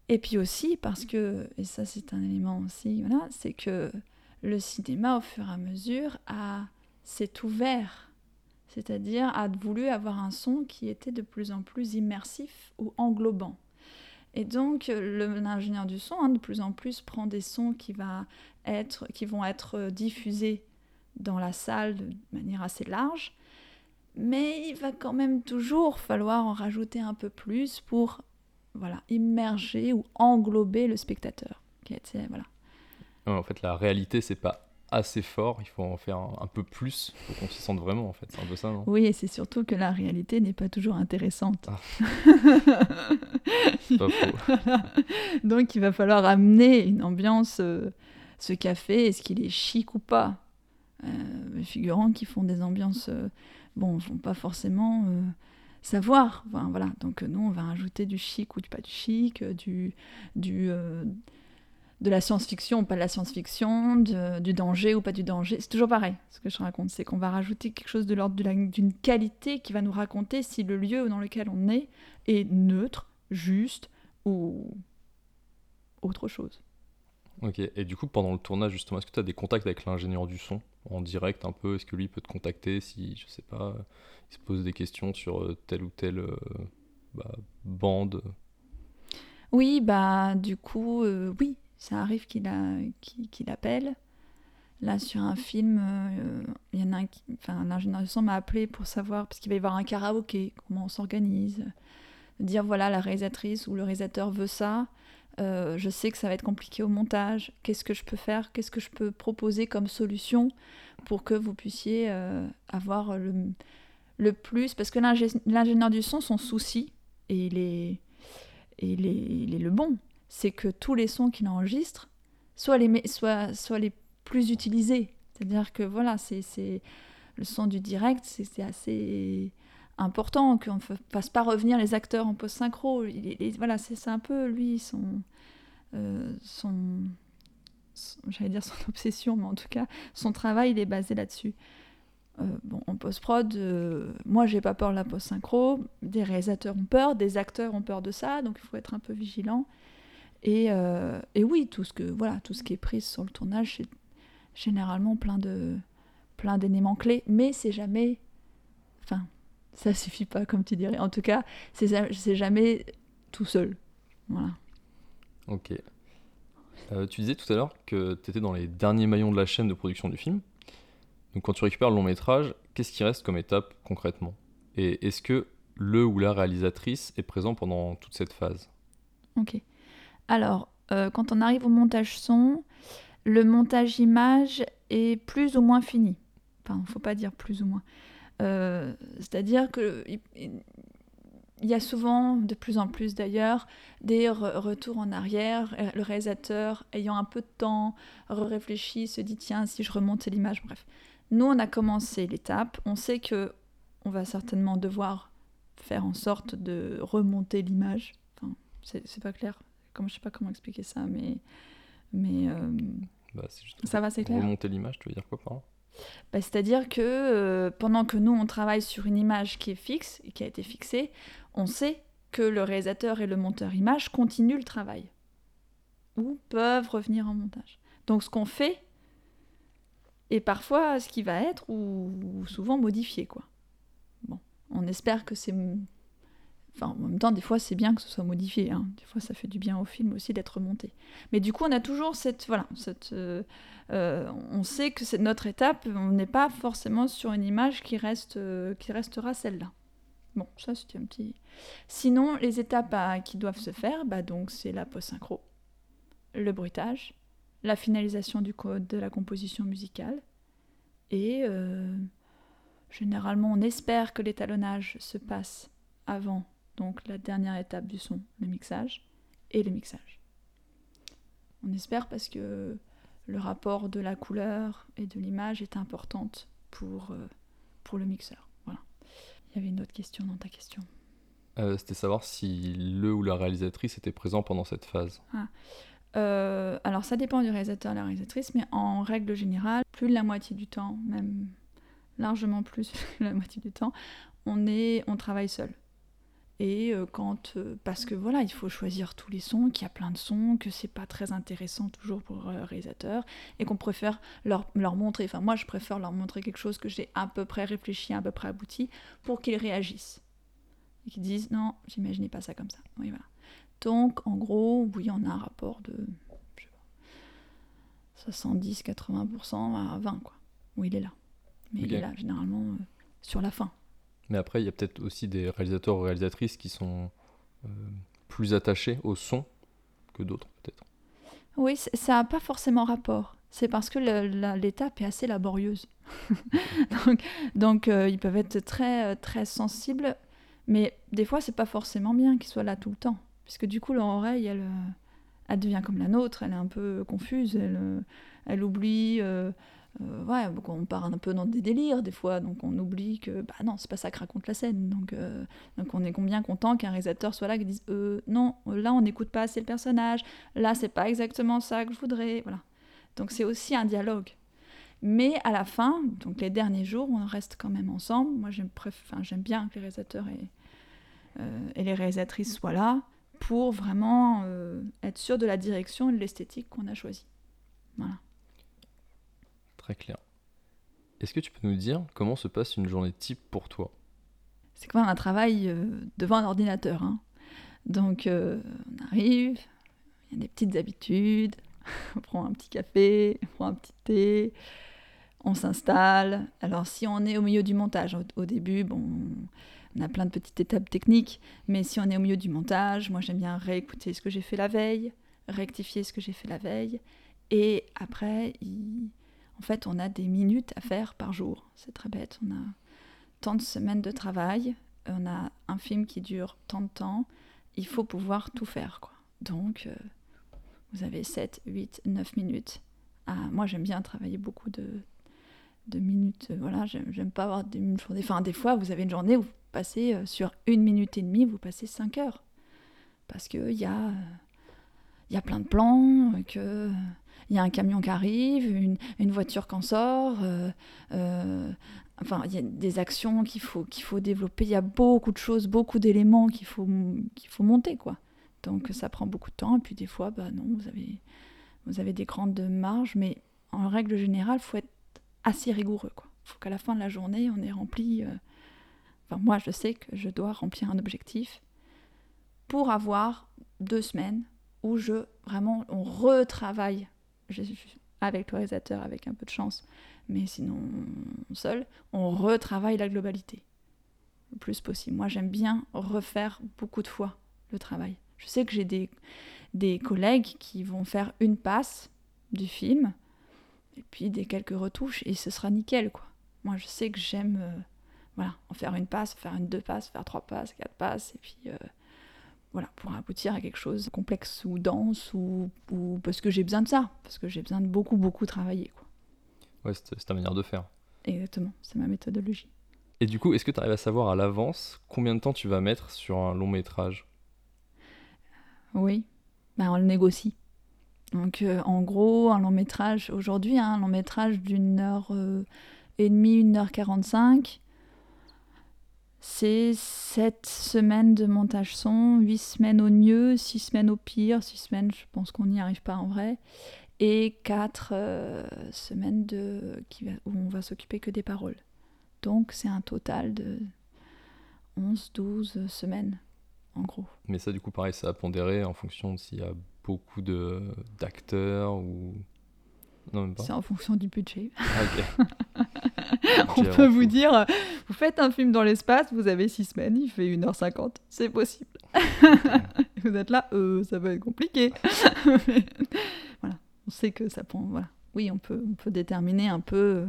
[SPEAKER 3] Et puis aussi parce que, et ça c'est un élément aussi, voilà, c'est que le cinéma au fur et à mesure a s'est ouvert c'est-à-dire a voulu avoir un son qui était de plus en plus immersif ou englobant. Et donc l'ingénieur du son, hein, de plus en plus, prend des sons qui, vont être diffusés dans la salle de manière assez large, mais il va quand même toujours falloir en rajouter un peu plus pour voilà, immerger ou englober le spectateur.
[SPEAKER 2] En fait, la réalité, c'est pas assez fort, il faut en faire un, peu plus pour qu'on s'y sente vraiment en fait, c'est un peu ça, non?
[SPEAKER 3] Oui, et c'est surtout que la réalité n'est pas toujours intéressante. Ah.
[SPEAKER 2] pas faux.
[SPEAKER 3] Donc il va falloir amener une ambiance euh, ce café, est-ce qu'il est chic ou pas? Euh, Les figurants qui font des ambiances, euh, bon, vont pas forcément euh, savoir. Enfin, voilà. Donc nous, on va rajouter du chic ou du pas du chic, du, du de la science-fiction ou pas de la science-fiction, du danger ou pas du danger. C'est toujours pareil, ce que je raconte. C'est qu'on va rajouter quelque chose de l'ordre d'une qualité qui va nous raconter si le lieu dans lequel on est est neutre, juste ou autre chose.
[SPEAKER 2] Ok, et du coup, pendant le tournage, justement, est-ce que tu as des contacts avec l'ingénieur du son en direct un peu? Est-ce que lui peut te contacter si, je sais pas, il se pose des questions sur euh, telle ou telle euh, bah, bande?
[SPEAKER 3] Oui, bah, du coup, euh, oui, ça arrive qu'il appelle. Là, sur un film, il y en a un qui, enfin, l'ingénieur du son m'a appelé pour savoir, parce qu'il va y avoir un karaoké, comment on s'organise. Dire, voilà, la réalisatrice ou le réalisateur veut ça euh, je sais que ça va être compliqué au montage. Qu'est-ce que je peux faire? Qu'est-ce que je peux proposer comme solution pour que vous puissiez euh, avoir le, le, plus? Parce que l'ingénieur du son, son souci, et il est, et il est, il est le bon, c'est que tous les sons qu'il enregistre soient les, soient, soient les plus utilisés. C'est-à-dire que voilà, c'est le son du direct, c'est assez important, qu'on ne fasse pas revenir les acteurs en post-synchro. Voilà, c'est un peu lui, son, euh, son, j'allais dire son obsession, mais en tout cas, son travail, il est basé là-dessus. Euh, bon, en post-prod, euh, moi j'ai pas peur de la post-synchro, des réalisateurs ont peur, des acteurs ont peur de ça, donc il faut être un peu vigilant. Et, et, oui, tout ce, que, voilà, tout ce qui est pris sur le tournage, c'est généralement plein de plein d'éléments clés, mais c'est jamais. Enfin, ça suffit pas, comme tu dirais. En tout cas, c'est jamais tout seul. Voilà.
[SPEAKER 2] Ok. Euh, tu disais tout à l'heure que tu étais dans les derniers maillons de la chaîne de production du film. Donc quand tu récupères le long métrage, qu'est-ce qui reste comme étape concrètement? Et est-ce que le ou la réalisatrice est présent pendant toute cette phase?
[SPEAKER 3] Ok. Alors, euh, quand on arrive au montage son, le montage image est plus ou moins fini. Enfin, faut pas dire plus ou moins. Euh, c'est-à-dire que il y a souvent, de plus en plus d'ailleurs, des retours en arrière. Le réalisateur, ayant un peu de temps, réfléchit, se dit tiens, si je remonte l'image, bref. Nous, on a commencé l'étape. On sait que on va certainement devoir faire en sorte de remonter l'image. Enfin, c'est pas clair. Comme je sais pas comment expliquer ça, mais mais euh,
[SPEAKER 2] bah, ça va, c'est clair. Remonter l'image, tu veux dire quoi par là
[SPEAKER 3] bah, c'est-à-dire que euh, pendant que nous, on travaille sur une image qui est fixe et qui a été fixée, on sait que le réalisateur et le monteur image continuent le travail ou peuvent revenir en montage. Donc ce qu'on fait est parfois ce qui va être ou, souvent modifié. Quoi. Bon, on espère que c'est En même temps, des fois, c'est bien que ce soit modifié. Hein. Des fois, ça fait du bien au film aussi d'être monté. Mais du coup, on a toujours cette. Voilà, cette, euh, euh, on sait que c'est notre étape. On n'est pas forcément sur une image qui, reste, euh, qui restera celle-là. Bon, ça, c'était un petit. Sinon, les étapes qui doivent se faire, bah, donc, c'est la post-synchro, le bruitage, la finalisation du code de la composition musicale. Et généralement, on espère que l'étalonnage se passe avant donc la dernière étape du son, le mixage, et le mixage. On espère parce que le rapport de la couleur et de l'image est importante pour, euh, pour le mixeur. Voilà. Il y avait une autre question dans ta question.
[SPEAKER 2] Euh, c'était savoir si le ou la réalisatrice était présent pendant cette phase.
[SPEAKER 3] Ah. Euh, alors ça dépend du réalisateur et de la réalisatrice, mais en règle générale, plus de la moitié du temps, même largement plus de la moitié du temps, on, est, on travaille seul. Et euh, quand, euh, parce que voilà, il faut choisir tous les sons, qu'il y a plein de sons, que c'est pas très intéressant toujours pour le réalisateur, et qu'on préfère leur, leur, montrer, enfin moi je préfère leur montrer quelque chose que j'ai à peu près réfléchi, à peu près abouti, pour qu'ils réagissent. Et qu'ils disent non, j'imaginais pas ça comme ça. Oui, voilà. Donc en gros, oui, on a un rapport de 70-80% à 20, quoi. Où il est là. Mais il est là généralement euh, sur la fin.
[SPEAKER 2] Mais après, il y a peut-être aussi des réalisateurs ou réalisatrices qui sont euh, plus attachés au son que d'autres, peut-être.
[SPEAKER 3] Oui, ça n'a pas forcément rapport. C'est parce que l'étape est assez laborieuse. donc, euh, ils peuvent être très, très sensibles, mais des fois, c'est pas forcément bien qu'ils soient là tout le temps. Puisque du coup, leur oreille, elle, devient comme la nôtre, elle est un peu confuse, elle, euh, oublie. euh, euh, ouais, on part un peu dans des délires des fois, donc on oublie que bah non, c'est pas ça que raconte la scène. Donc, euh, donc on est combien content qu'un réalisateur soit là qui dise euh, non, là on n'écoute pas assez le personnage, là c'est pas exactement ça que je voudrais. Voilà. Donc c'est aussi un dialogue. Mais à la fin, donc les derniers jours, on reste quand même ensemble. Moi j'aime bien que les réalisateurs et, euh, et les réalisatrices soient là pour vraiment être sûr de la direction et de l'esthétique qu'on a choisie. Voilà.
[SPEAKER 2] Clair. Est-ce que tu peux nous dire comment se passe une journée type pour toi?
[SPEAKER 3] C'est quand un travail euh, devant un ordinateur. hein. Donc euh, on arrive, il y a des petites habitudes, on prend un petit café, on prend un petit thé, on s'installe. Alors si on est au milieu du montage, au, début, bon, on a plein de petites étapes techniques, mais si on est au milieu du montage, moi j'aime bien réécouter ce que j'ai fait la veille, rectifier ce que j'ai fait la veille, et après, en fait, on a des minutes à faire par jour. C'est très bête, on a tant de semaines de travail, on a un film qui dure tant de temps, il faut pouvoir tout faire. Quoi. Donc, euh, vous avez 7, 8, 9 minutes. Ah, moi, j'aime bien travailler beaucoup de, minutes. Voilà, j'aime pas avoir des une journée. Enfin, des fois, vous avez une journée où vous passez euh, sur une minute et demie, vous passez 5 heures. Parce qu'il y, a, euh, y a plein de plans, que il y a un camion qui arrive, une, une voiture qui en sort. euh, euh, enfin, il y a des actions qu'il faut, qu'il faut développer. Il y a beaucoup de choses, beaucoup d'éléments qu'il faut, faut monter, quoi. Donc ça prend beaucoup de temps. Et puis des fois, bah non, vous avez, vous avez des grandes marges, mais en règle générale, faut être assez rigoureux, quoi. Faut qu'à la fin de la journée, on ait rempli. euh, Enfin, moi, je sais que je dois remplir un objectif pour avoir deux semaines où je vraiment on retravaille je- je- avec le réalisateur, avec un peu de chance, mais sinon seul, on retravaille la globalité le plus possible. Moi, j'aime bien refaire beaucoup de fois le travail. Je sais que j'ai des, des collègues qui vont faire une passe du film et puis des quelques retouches et ce sera nickel quoi. Moi, je sais que j'aime euh, voilà, en faire une passe, faire une deux passes, faire trois passes, quatre passes et puis euh, voilà, pour aboutir à quelque chose de complexe ou dense ou, ou parce que j'ai besoin de ça, parce que j'ai besoin de beaucoup beaucoup travailler quoi.
[SPEAKER 2] Ouais, c'est ta manière de faire.
[SPEAKER 3] Exactement, c'est ma méthodologie.
[SPEAKER 2] Et du coup, est-ce que tu arrives à savoir à l'avance combien de temps tu vas mettre sur un long métrage?
[SPEAKER 3] Oui, ben, on le négocie. Donc euh, en gros, un long métrage, aujourd'hui, hein, un long métrage d'une heure euh, et demie, une heure quarante-cinq, c'est sept semaines de montage son, huit semaines au mieux, six semaines au pire, six semaines, je pense qu'on n'y arrive pas en vrai, et quatre euh, semaines de, qui va- où on va s'occuper que des paroles. Donc c'est un total de 11, 12 semaines, en gros.
[SPEAKER 2] Mais ça, du coup, pareil, ça a pondéré en fonction de s'il y a beaucoup d'acteurs ou.
[SPEAKER 3] C'est en fonction du budget.
[SPEAKER 2] Ah.
[SPEAKER 3] On peut vous dire, vous faites un film dans l'espace, vous avez 6 semaines, il fait 1h50, c'est possible. vous êtes là, euh, ça va être compliqué. Voilà, on sait que ça prend. Voilà. Oui, on peut, on peut déterminer un peu euh,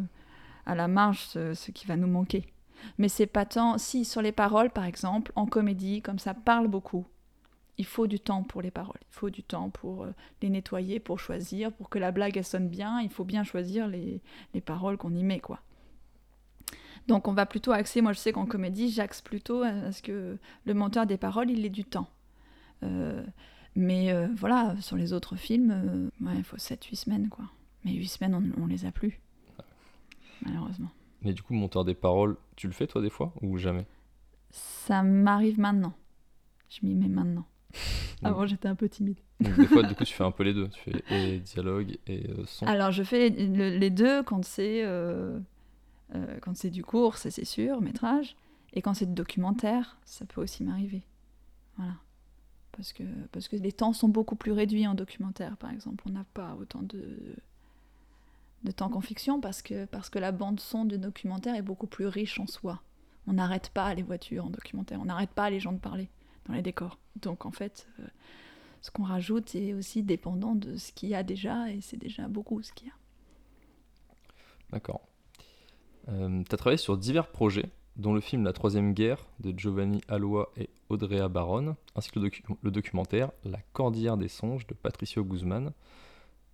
[SPEAKER 3] à la marge ce, ce qui va nous manquer. Mais c'est pas tant. Si, sur les paroles, par exemple, en comédie, comme ça parle beaucoup, il faut du temps pour les paroles. Il faut du temps pour euh, les nettoyer, pour choisir, pour que la blague elle sonne bien. Il faut bien choisir les, les paroles qu'on y met, quoi. Donc on va plutôt axer, moi je sais qu'en comédie, j'axe plutôt à ce que le monteur des paroles, il ait du temps. Euh, mais euh, voilà, sur les autres films, euh, ouais, il faut 7-8 semaines, quoi. Mais 8 semaines, on, on les a plus. Malheureusement.
[SPEAKER 2] Mais du coup, monteur des paroles, tu le fais toi des fois ou jamais?
[SPEAKER 3] Ça m'arrive maintenant. Je m'y mets maintenant. Avant, j'étais un peu timide.
[SPEAKER 2] Donc, Des fois, du coup, tu fais un peu les deux. Tu fais et dialogue et euh, son.
[SPEAKER 3] Alors, je fais le- les deux quand c'est euh, euh, quand c'est du court, ça c'est sûr, métrage, et quand c'est du documentaire, ça peut aussi m'arriver. Voilà. Parce que, parce que les temps sont beaucoup plus réduits en documentaire, par exemple. On n'a pas autant de, de temps qu'en fiction parce que, parce que la bande-son du documentaire est beaucoup plus riche en soi. On n'arrête pas les voitures en documentaire, on n'arrête pas les gens de parler dans les décors. Donc en fait, euh, ce qu'on rajoute est aussi dépendant de ce qu'il y a déjà, et c'est déjà beaucoup ce qu'il y a.
[SPEAKER 2] D'accord. Euh, tu as travaillé sur divers projets, dont le film La Troisième Guerre de Giovanni Alois et Audrea Baron, ainsi que le, docu- le documentaire La Cordillère des songes de Patricio Guzman.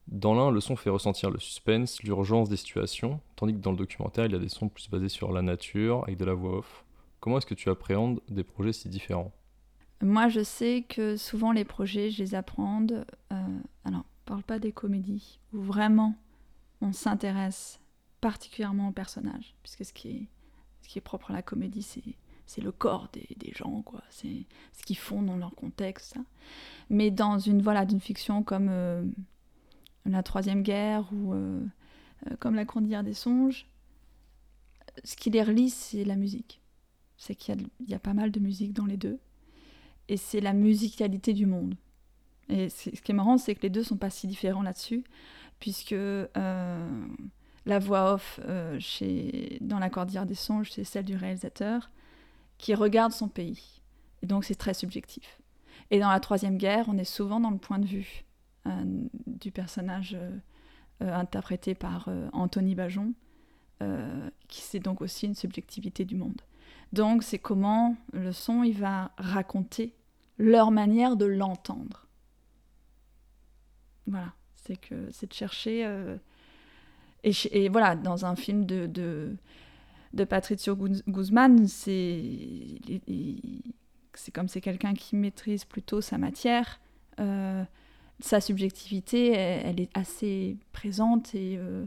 [SPEAKER 2] Dans l'un, le son fait ressentir le suspense, l'urgence des situations, tandis que dans le documentaire, il y a des sons plus basés sur la nature, avec de la voix off. Comment est-ce que tu appréhendes des projets si différents?
[SPEAKER 3] Moi, je sais que souvent les projets, je les apprends. euh, alors, on parle pas des comédies où vraiment on s'intéresse particulièrement au personnage, puisque ce qui est, propre à la comédie, c'est le corps des, gens, quoi. C'est ce qu'ils font dans leur contexte. Mais dans une voilà d'une fiction comme euh, la Troisième Guerre ou euh, comme la Cordillère des songes, ce qui les relie, c'est la musique. C'est qu'il y a pas mal de musique dans les deux et c'est la musicalité du monde. Et ce qui est marrant, c'est que les deux sont pas si différents là-dessus, puisque euh, la voix off euh, dans La Cordillère des Songes, c'est celle du réalisateur qui regarde son pays. Et donc c'est très subjectif. Et dans La Troisième Guerre, on est souvent dans le point de vue euh, du personnage interprété par Anthony Bajon, qui c'est donc aussi une subjectivité du monde. Donc c'est comment le son il va raconter leur manière de l'entendre. Voilà, c'est que c'est de chercher euh, et, voilà dans un film de de, de Patricio Guz- Guzman, c'est c'est comme c'est quelqu'un qui maîtrise plutôt sa matière. euh, sa subjectivité, elle, est assez présente et, euh,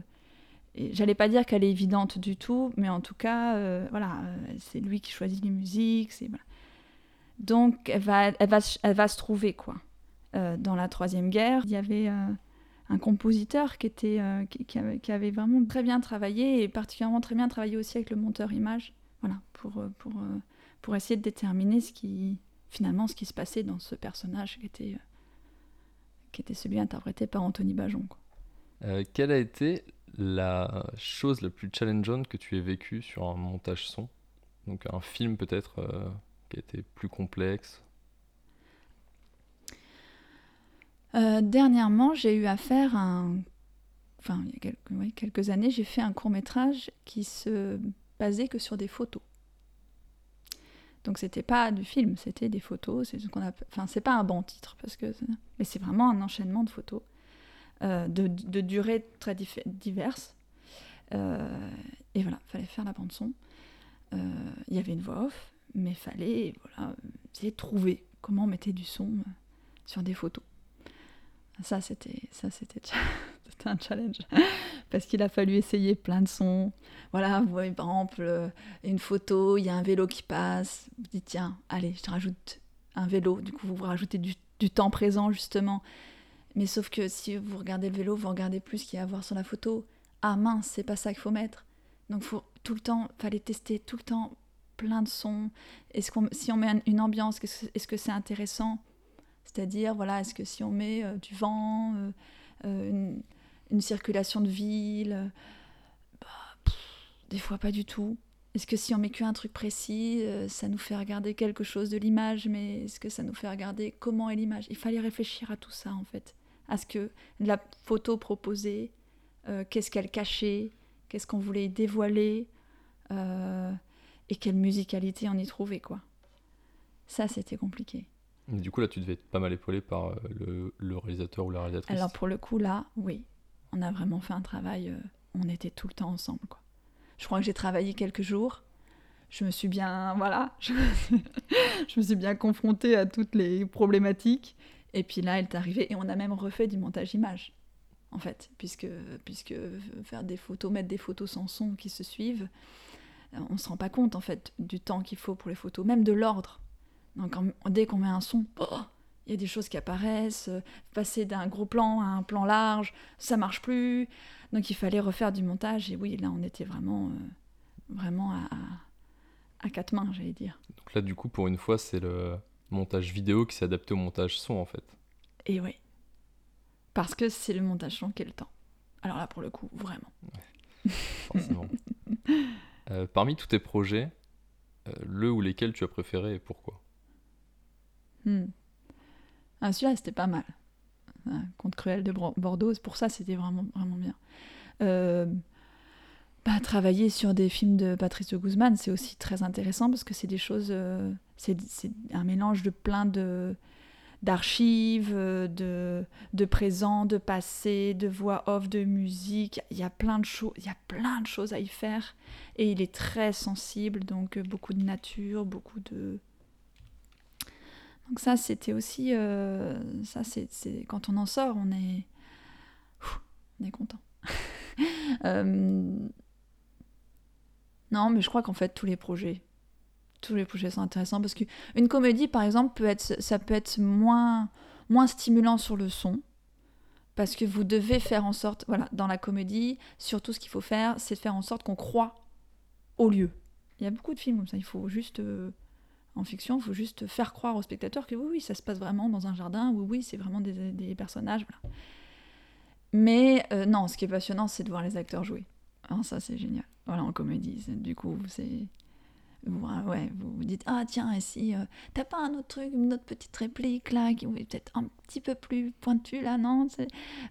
[SPEAKER 3] j'allais pas dire qu'elle est évidente du tout, mais en tout cas, euh, voilà, euh, c'est lui qui choisit les musiques. Donc, elle va, elle va, se- trouver quoi. Euh, dans la troisième guerre, il y avait un compositeur qui était, avait, qui avait vraiment très bien travaillé et particulièrement très bien travaillé aussi avec le monteur image, voilà, pour pour pour essayer de déterminer ce qui finalement ce qui se passait dans ce personnage qui était qui était celui interprété par Anthony Bajon. quoi.
[SPEAKER 2] Quelle a été la chose la plus challengeante que tu aies vécue sur un montage son Donc un film peut-être euh, qui a été plus complexe
[SPEAKER 3] Euh, dernièrement, j'ai eu à faire un. Enfin, il y a quelques, années, j'ai fait un court métrage qui se basait que sur des photos. Donc, c'était pas du film, c'était des photos. C'est ce qu'on. Enfin, c'est pas un bon titre, parce que. Mais c'est vraiment un enchaînement de photos euh, de, de durées très diverses. Euh, et voilà, fallait faire la bande son. Euh, Il y avait une voix off, mais fallait voilà essayer de trouver comment on mettait du son sur des photos. Ça, c'était ça, c'était un challenge parce qu'il a fallu essayer plein de sons. Voilà, vous voyez par exemple une photo, il y a un vélo qui passe. Vous dites tiens, allez, je te rajoute un vélo. Du coup, vous rajoutez du, du temps présent justement. Mais sauf que si vous regardez le vélo, vous regardez plus ce qu'il y a à voir sur la photo. Ah mince, c'est pas ça qu'il faut mettre. Donc faut tout le temps, fallait tester tout le temps plein de sons. Est-ce qu'on, si on met un- une ambiance, est-ce que- c'est intéressant? C'est-à-dire, voilà, est-ce que si on met euh, du vent, euh, euh, une, circulation de ville, bah, des fois pas du tout. Est-ce que si on met qu'un truc précis, euh, ça nous fait regarder quelque chose de l'image, mais est-ce que ça nous fait regarder comment est l'image? Il fallait réfléchir à tout ça en fait, à ce que la photo proposée, euh, qu'est-ce qu'elle cachait, qu'est-ce qu'on voulait dévoiler, euh, et quelle musicalité on y trouvait quoi. Ça c'était compliqué.
[SPEAKER 2] Et Du coup là tu devais être pas mal épaulé par le, le réalisateur ou la réalisatrice.
[SPEAKER 3] Alors pour le coup là, oui, on a vraiment fait un travail, euh, on était tout le temps ensemble quoi. Je crois que j'ai travaillé quelques jours. Je me suis bien, voilà, je me suis, bien confrontée à toutes les problématiques. Et puis là, elle est arrivée et on a même refait du montage image, en fait, puisque, puisque faire des photos, mettre des photos sans son qui se suivent, euh, on se rend pas compte en fait du temps qu'il faut pour les photos, même de l'ordre. Donc dès qu'on met un son, oh, il y a des choses qui apparaissent, euh, passer d'un gros plan à un plan large, ça marche plus. Donc il fallait refaire du montage et oui, là on était vraiment, euh, vraiment à, à quatre mains, j'allais dire.
[SPEAKER 2] Donc là du coup pour une fois c'est le montage vidéo qui s'est adapté au montage son en fait.
[SPEAKER 3] Et oui, parce que c'est le montage son qui est le temps. Alors là pour le coup, vraiment.
[SPEAKER 2] forcément. Euh, parmi tous tes projets, euh, le ou lesquels tu as préféré et pourquoi?
[SPEAKER 3] Hmm. Ah, celui-là, c'était pas mal. Conte cruel de Bordeaux, pour ça, c'était vraiment, vraiment bien. Euh, bah, travailler sur des films de Patrice de Guzman, c'est aussi très intéressant parce que c'est des choses. euh, c'est un mélange de plein de d'archives, euh, de, de présent, de passé, de voix off, de musique. Il y a plein de choses, il y a plein de choses à y faire. Et il est très sensible, donc beaucoup de nature, beaucoup de. Donc ça, c'était aussi, euh, ça c'est, quand on en sort, on est, Ouh, on est content. Euh, Non, mais je crois qu'en fait tous les projets, tous les projets sont intéressants parce qu'une comédie, par exemple, peut être, ça peut être moins, moins stimulant sur le son. Parce que vous devez faire en sorte, voilà, dans la comédie, surtout ce qu'il faut faire, c'est de faire en sorte qu'on croit au lieu. Il y a beaucoup de films comme ça, il faut juste, euh, en fiction, il faut juste faire croire au spectateur que oui, oui, ça se passe vraiment dans un jardin, oui, oui, c'est vraiment des, personnages. Mais euh, non, ce qui est passionnant, c'est de voir les acteurs jouer. Alors ça, c'est génial. Voilà, en comédie, du coup, c'est... Ah ouais, vous vous dites, ah tiens, et si euh, t'as pas un autre truc, une autre petite réplique là, qui est peut-être un petit peu plus pointue là, non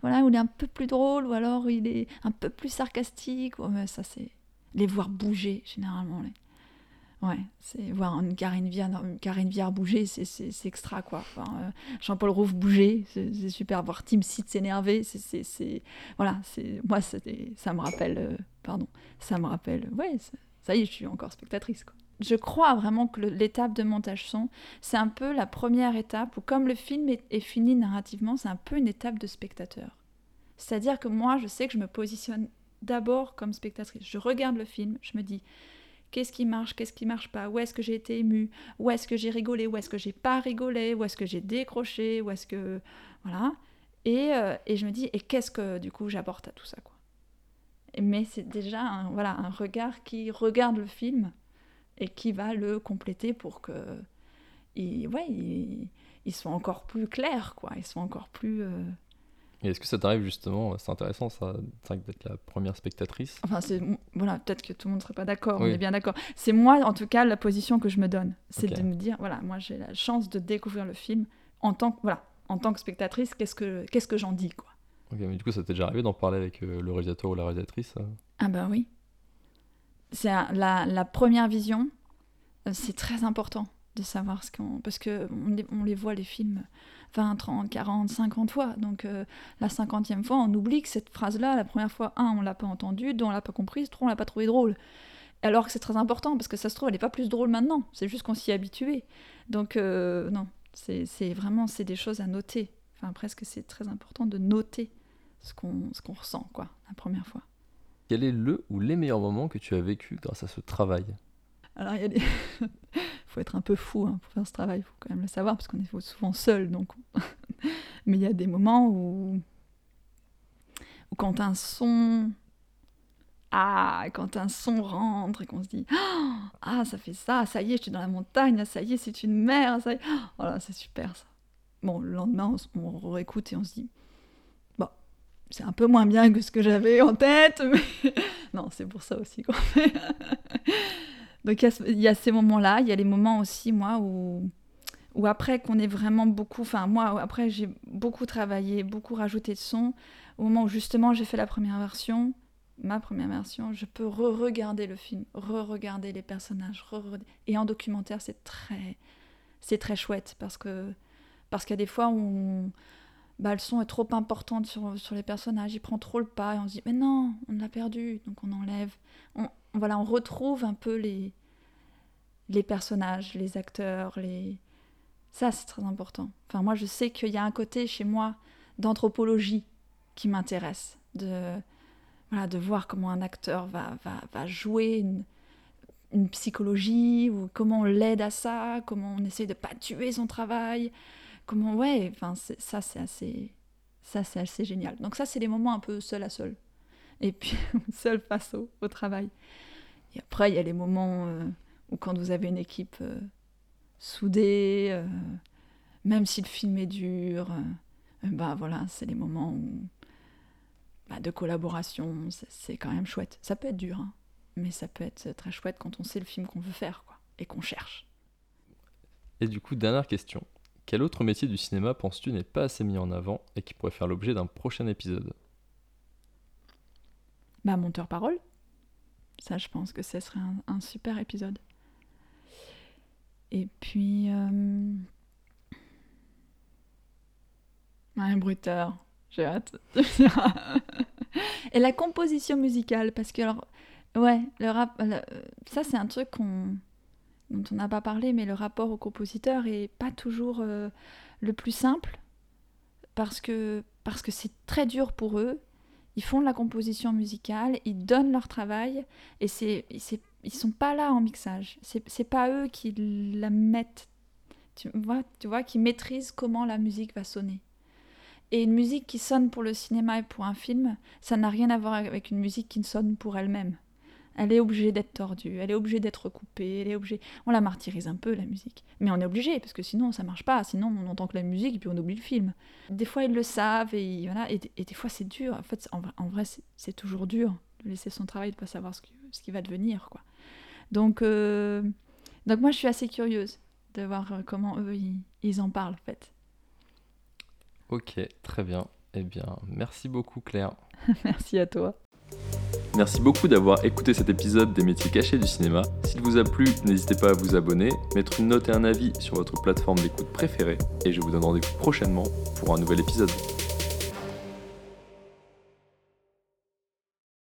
[SPEAKER 3] Voilà, où il est un peu plus drôle, ou alors il est un peu plus sarcastique. Ça, c'est... Les voir bouger, généralement. Les... Ouais, c'est voir une Karine Viard, Karine Viard bouger, c'est, extra, quoi. Euh, Jean-Paul Rouve bouger, c'est, super. Voir Tim Seed s'énerver, c'est... Voilà, c'est... Moi, ça me rappelle... euh, Pardon. Ça me rappelle... Ouais, ça, y est, je suis encore spectatrice, quoi. Je crois vraiment que l'étape de montage son, c'est un peu la première étape où, comme le film est fini narrativement, c'est un peu une étape de spectateur. C'est-à-dire que moi, je sais que je me positionne d'abord comme spectatrice. Je regarde le film, je me dis qu'est-ce qui marche, qu'est-ce qui marche pas, où est-ce que j'ai été émue, où est-ce que j'ai rigolé, où est-ce que j'ai pas rigolé, où est-ce que j'ai décroché, où est-ce que. Voilà. Et, euh, et je me dis, et qu'est-ce que du coup j'apporte à tout ça, quoi? Mais c'est déjà un, voilà, un regard qui regarde le film et qui va le compléter pour que. Il, ouais, soient encore plus clairs, quoi. Ils sont encore plus. euh,
[SPEAKER 2] Et est-ce que ça t'arrive justement C'est intéressant ça, d'être la première spectatrice?
[SPEAKER 3] Enfin, c'est voilà, peut-être que tout le monde ne serait pas d'accord,
[SPEAKER 2] Oui.
[SPEAKER 3] on est bien d'accord. C'est moi, en tout cas, la position que je me donne, c'est de me dire, voilà, moi j'ai la chance de découvrir le film en tant que, voilà, en tant que spectatrice, qu'est-ce que, qu'est-ce que j'en dis, quoi.
[SPEAKER 2] Ok, mais du coup, ça t'est déjà arrivé d'en parler avec euh, le réalisateur ou la réalisatrice euh?
[SPEAKER 3] Ah bah oui. C'est la, la première vision, euh, c'est très important de savoir ce qu'on... Parce que on les, on les voit, les films, 20, 30, 40, 50 fois. Donc euh, la cinquantième fois, on oublie que cette phrase-là, la première fois, un, on l'a pas entendue, deux, on l'a pas comprise, trois, on l'a pas trouvé drôle. Alors que c'est très important, parce que ça se trouve, elle est pas plus drôle maintenant. C'est juste qu'on s'y est habitué. Donc euh, non, c'est c'est vraiment, c'est des choses à noter. Enfin, presque, c'est très important de noter ce qu'on ce qu'on ressent, quoi, la première fois.
[SPEAKER 2] Quel est le ou les meilleurs moments que tu as vécu grâce à ce travail?
[SPEAKER 3] Alors, il y a des... faut être un peu fou hein, pour faire ce travail, il faut quand même le savoir, parce qu'on est souvent seul. Donc... Mais il y a des moments où... où quand un son... Ah, quand un son rentre et qu'on se dit Ah, ça fait ça, ça y est, je suis dans la montagne, ça y est, c'est une mer, ça y est. Oh là, c'est super ça. Bon, le lendemain, on, on réécoute et on se dit Bon, c'est un peu moins bien que ce que j'avais en tête, mais non, c'est pour ça aussi qu'on fait. Donc il y a ces moments-là, il y a les moments aussi, moi, où, où après qu'on est vraiment beaucoup, enfin moi, après j'ai beaucoup travaillé, beaucoup rajouté de son, au moment où justement j'ai fait la première version, ma première version, je peux re-regarder le film, re-regarder les personnages, re-re- et en documentaire c'est très, c'est très chouette parce que parce qu'il y a des fois où on- bah, le son est trop important sur, sur les personnages, il prend trop le pas et on se dit mais non, on l'a perdu, donc on enlève. On, voilà, on retrouve un peu les, les personnages, les acteurs, les... Ça, c'est très important. Enfin, moi, je sais qu'il y a un côté chez moi d'anthropologie qui m'intéresse, de, voilà, de voir comment un acteur va, va, va jouer une, psychologie, ou comment on l'aide à ça, comment on essaye de pas tuer son travail, comment, ouais, enfin, ça, c'est assez... Ça, c'est assez génial. Donc ça, c'est les moments un peu seul à seul. Et puis, seul face au, au travail. Et après, il y a les moments euh, où quand vous avez une équipe euh, soudée, euh, même si le film est dur, bah voilà, c'est les moments bah, de collaboration, c'est quand même chouette. Ça peut être dur, hein, mais ça peut être très chouette quand on sait le film qu'on veut faire, quoi, et qu'on cherche.
[SPEAKER 2] Et du coup, dernière question. Quel autre métier du cinéma penses-tu n'est pas assez mis en avant et qui pourrait faire l'objet d'un prochain épisode?
[SPEAKER 3] Bah, monteur-parole, Ça, je pense que ce serait un, un super épisode. Et puis. Euh... Ouais, bruteur. J'ai hâte. Et la composition musicale, parce que alors, ouais, le rap, ça c'est un truc qu'on dont on n'a pas parlé, mais le rapport au compositeur est pas toujours euh, le plus simple parce que parce que c'est très dur pour eux. Ils font de la composition musicale, ils donnent leur travail et c'est ils sont pas là en mixage. C'est pas eux qui la mettent. Tu vois, tu vois, qui maîtrisent comment la musique va sonner. Et une musique qui sonne pour le cinéma et pour un film, ça n'a rien à voir avec une musique qui sonne pour elle-même. Elle est obligée d'être tordue, elle est obligée d'être coupée, elle est obligée. On la martyrise un peu la musique, mais on est obligé parce que sinon ça marche pas. Sinon on entend que la musique et puis on oublie le film. Des fois ils le savent et voilà, et, des fois c'est dur. En fait, en, vrai c'est toujours dur de laisser son travail, de pas savoir ce, ce qui va devenir quoi. Donc euh, donc moi je suis assez curieuse de voir euh, comment eux ils, ils en parlent en fait.
[SPEAKER 2] Ok, très bien. Eh bien, merci beaucoup Claire.
[SPEAKER 3] merci à toi.
[SPEAKER 2] Merci beaucoup d'avoir écouté cet épisode des métiers cachés du cinéma. S'il vous a plu, n'hésitez pas à vous abonner, mettre une note et un avis sur votre plateforme d'écoute préférée, et je vous donne rendez-vous prochainement pour un nouvel épisode.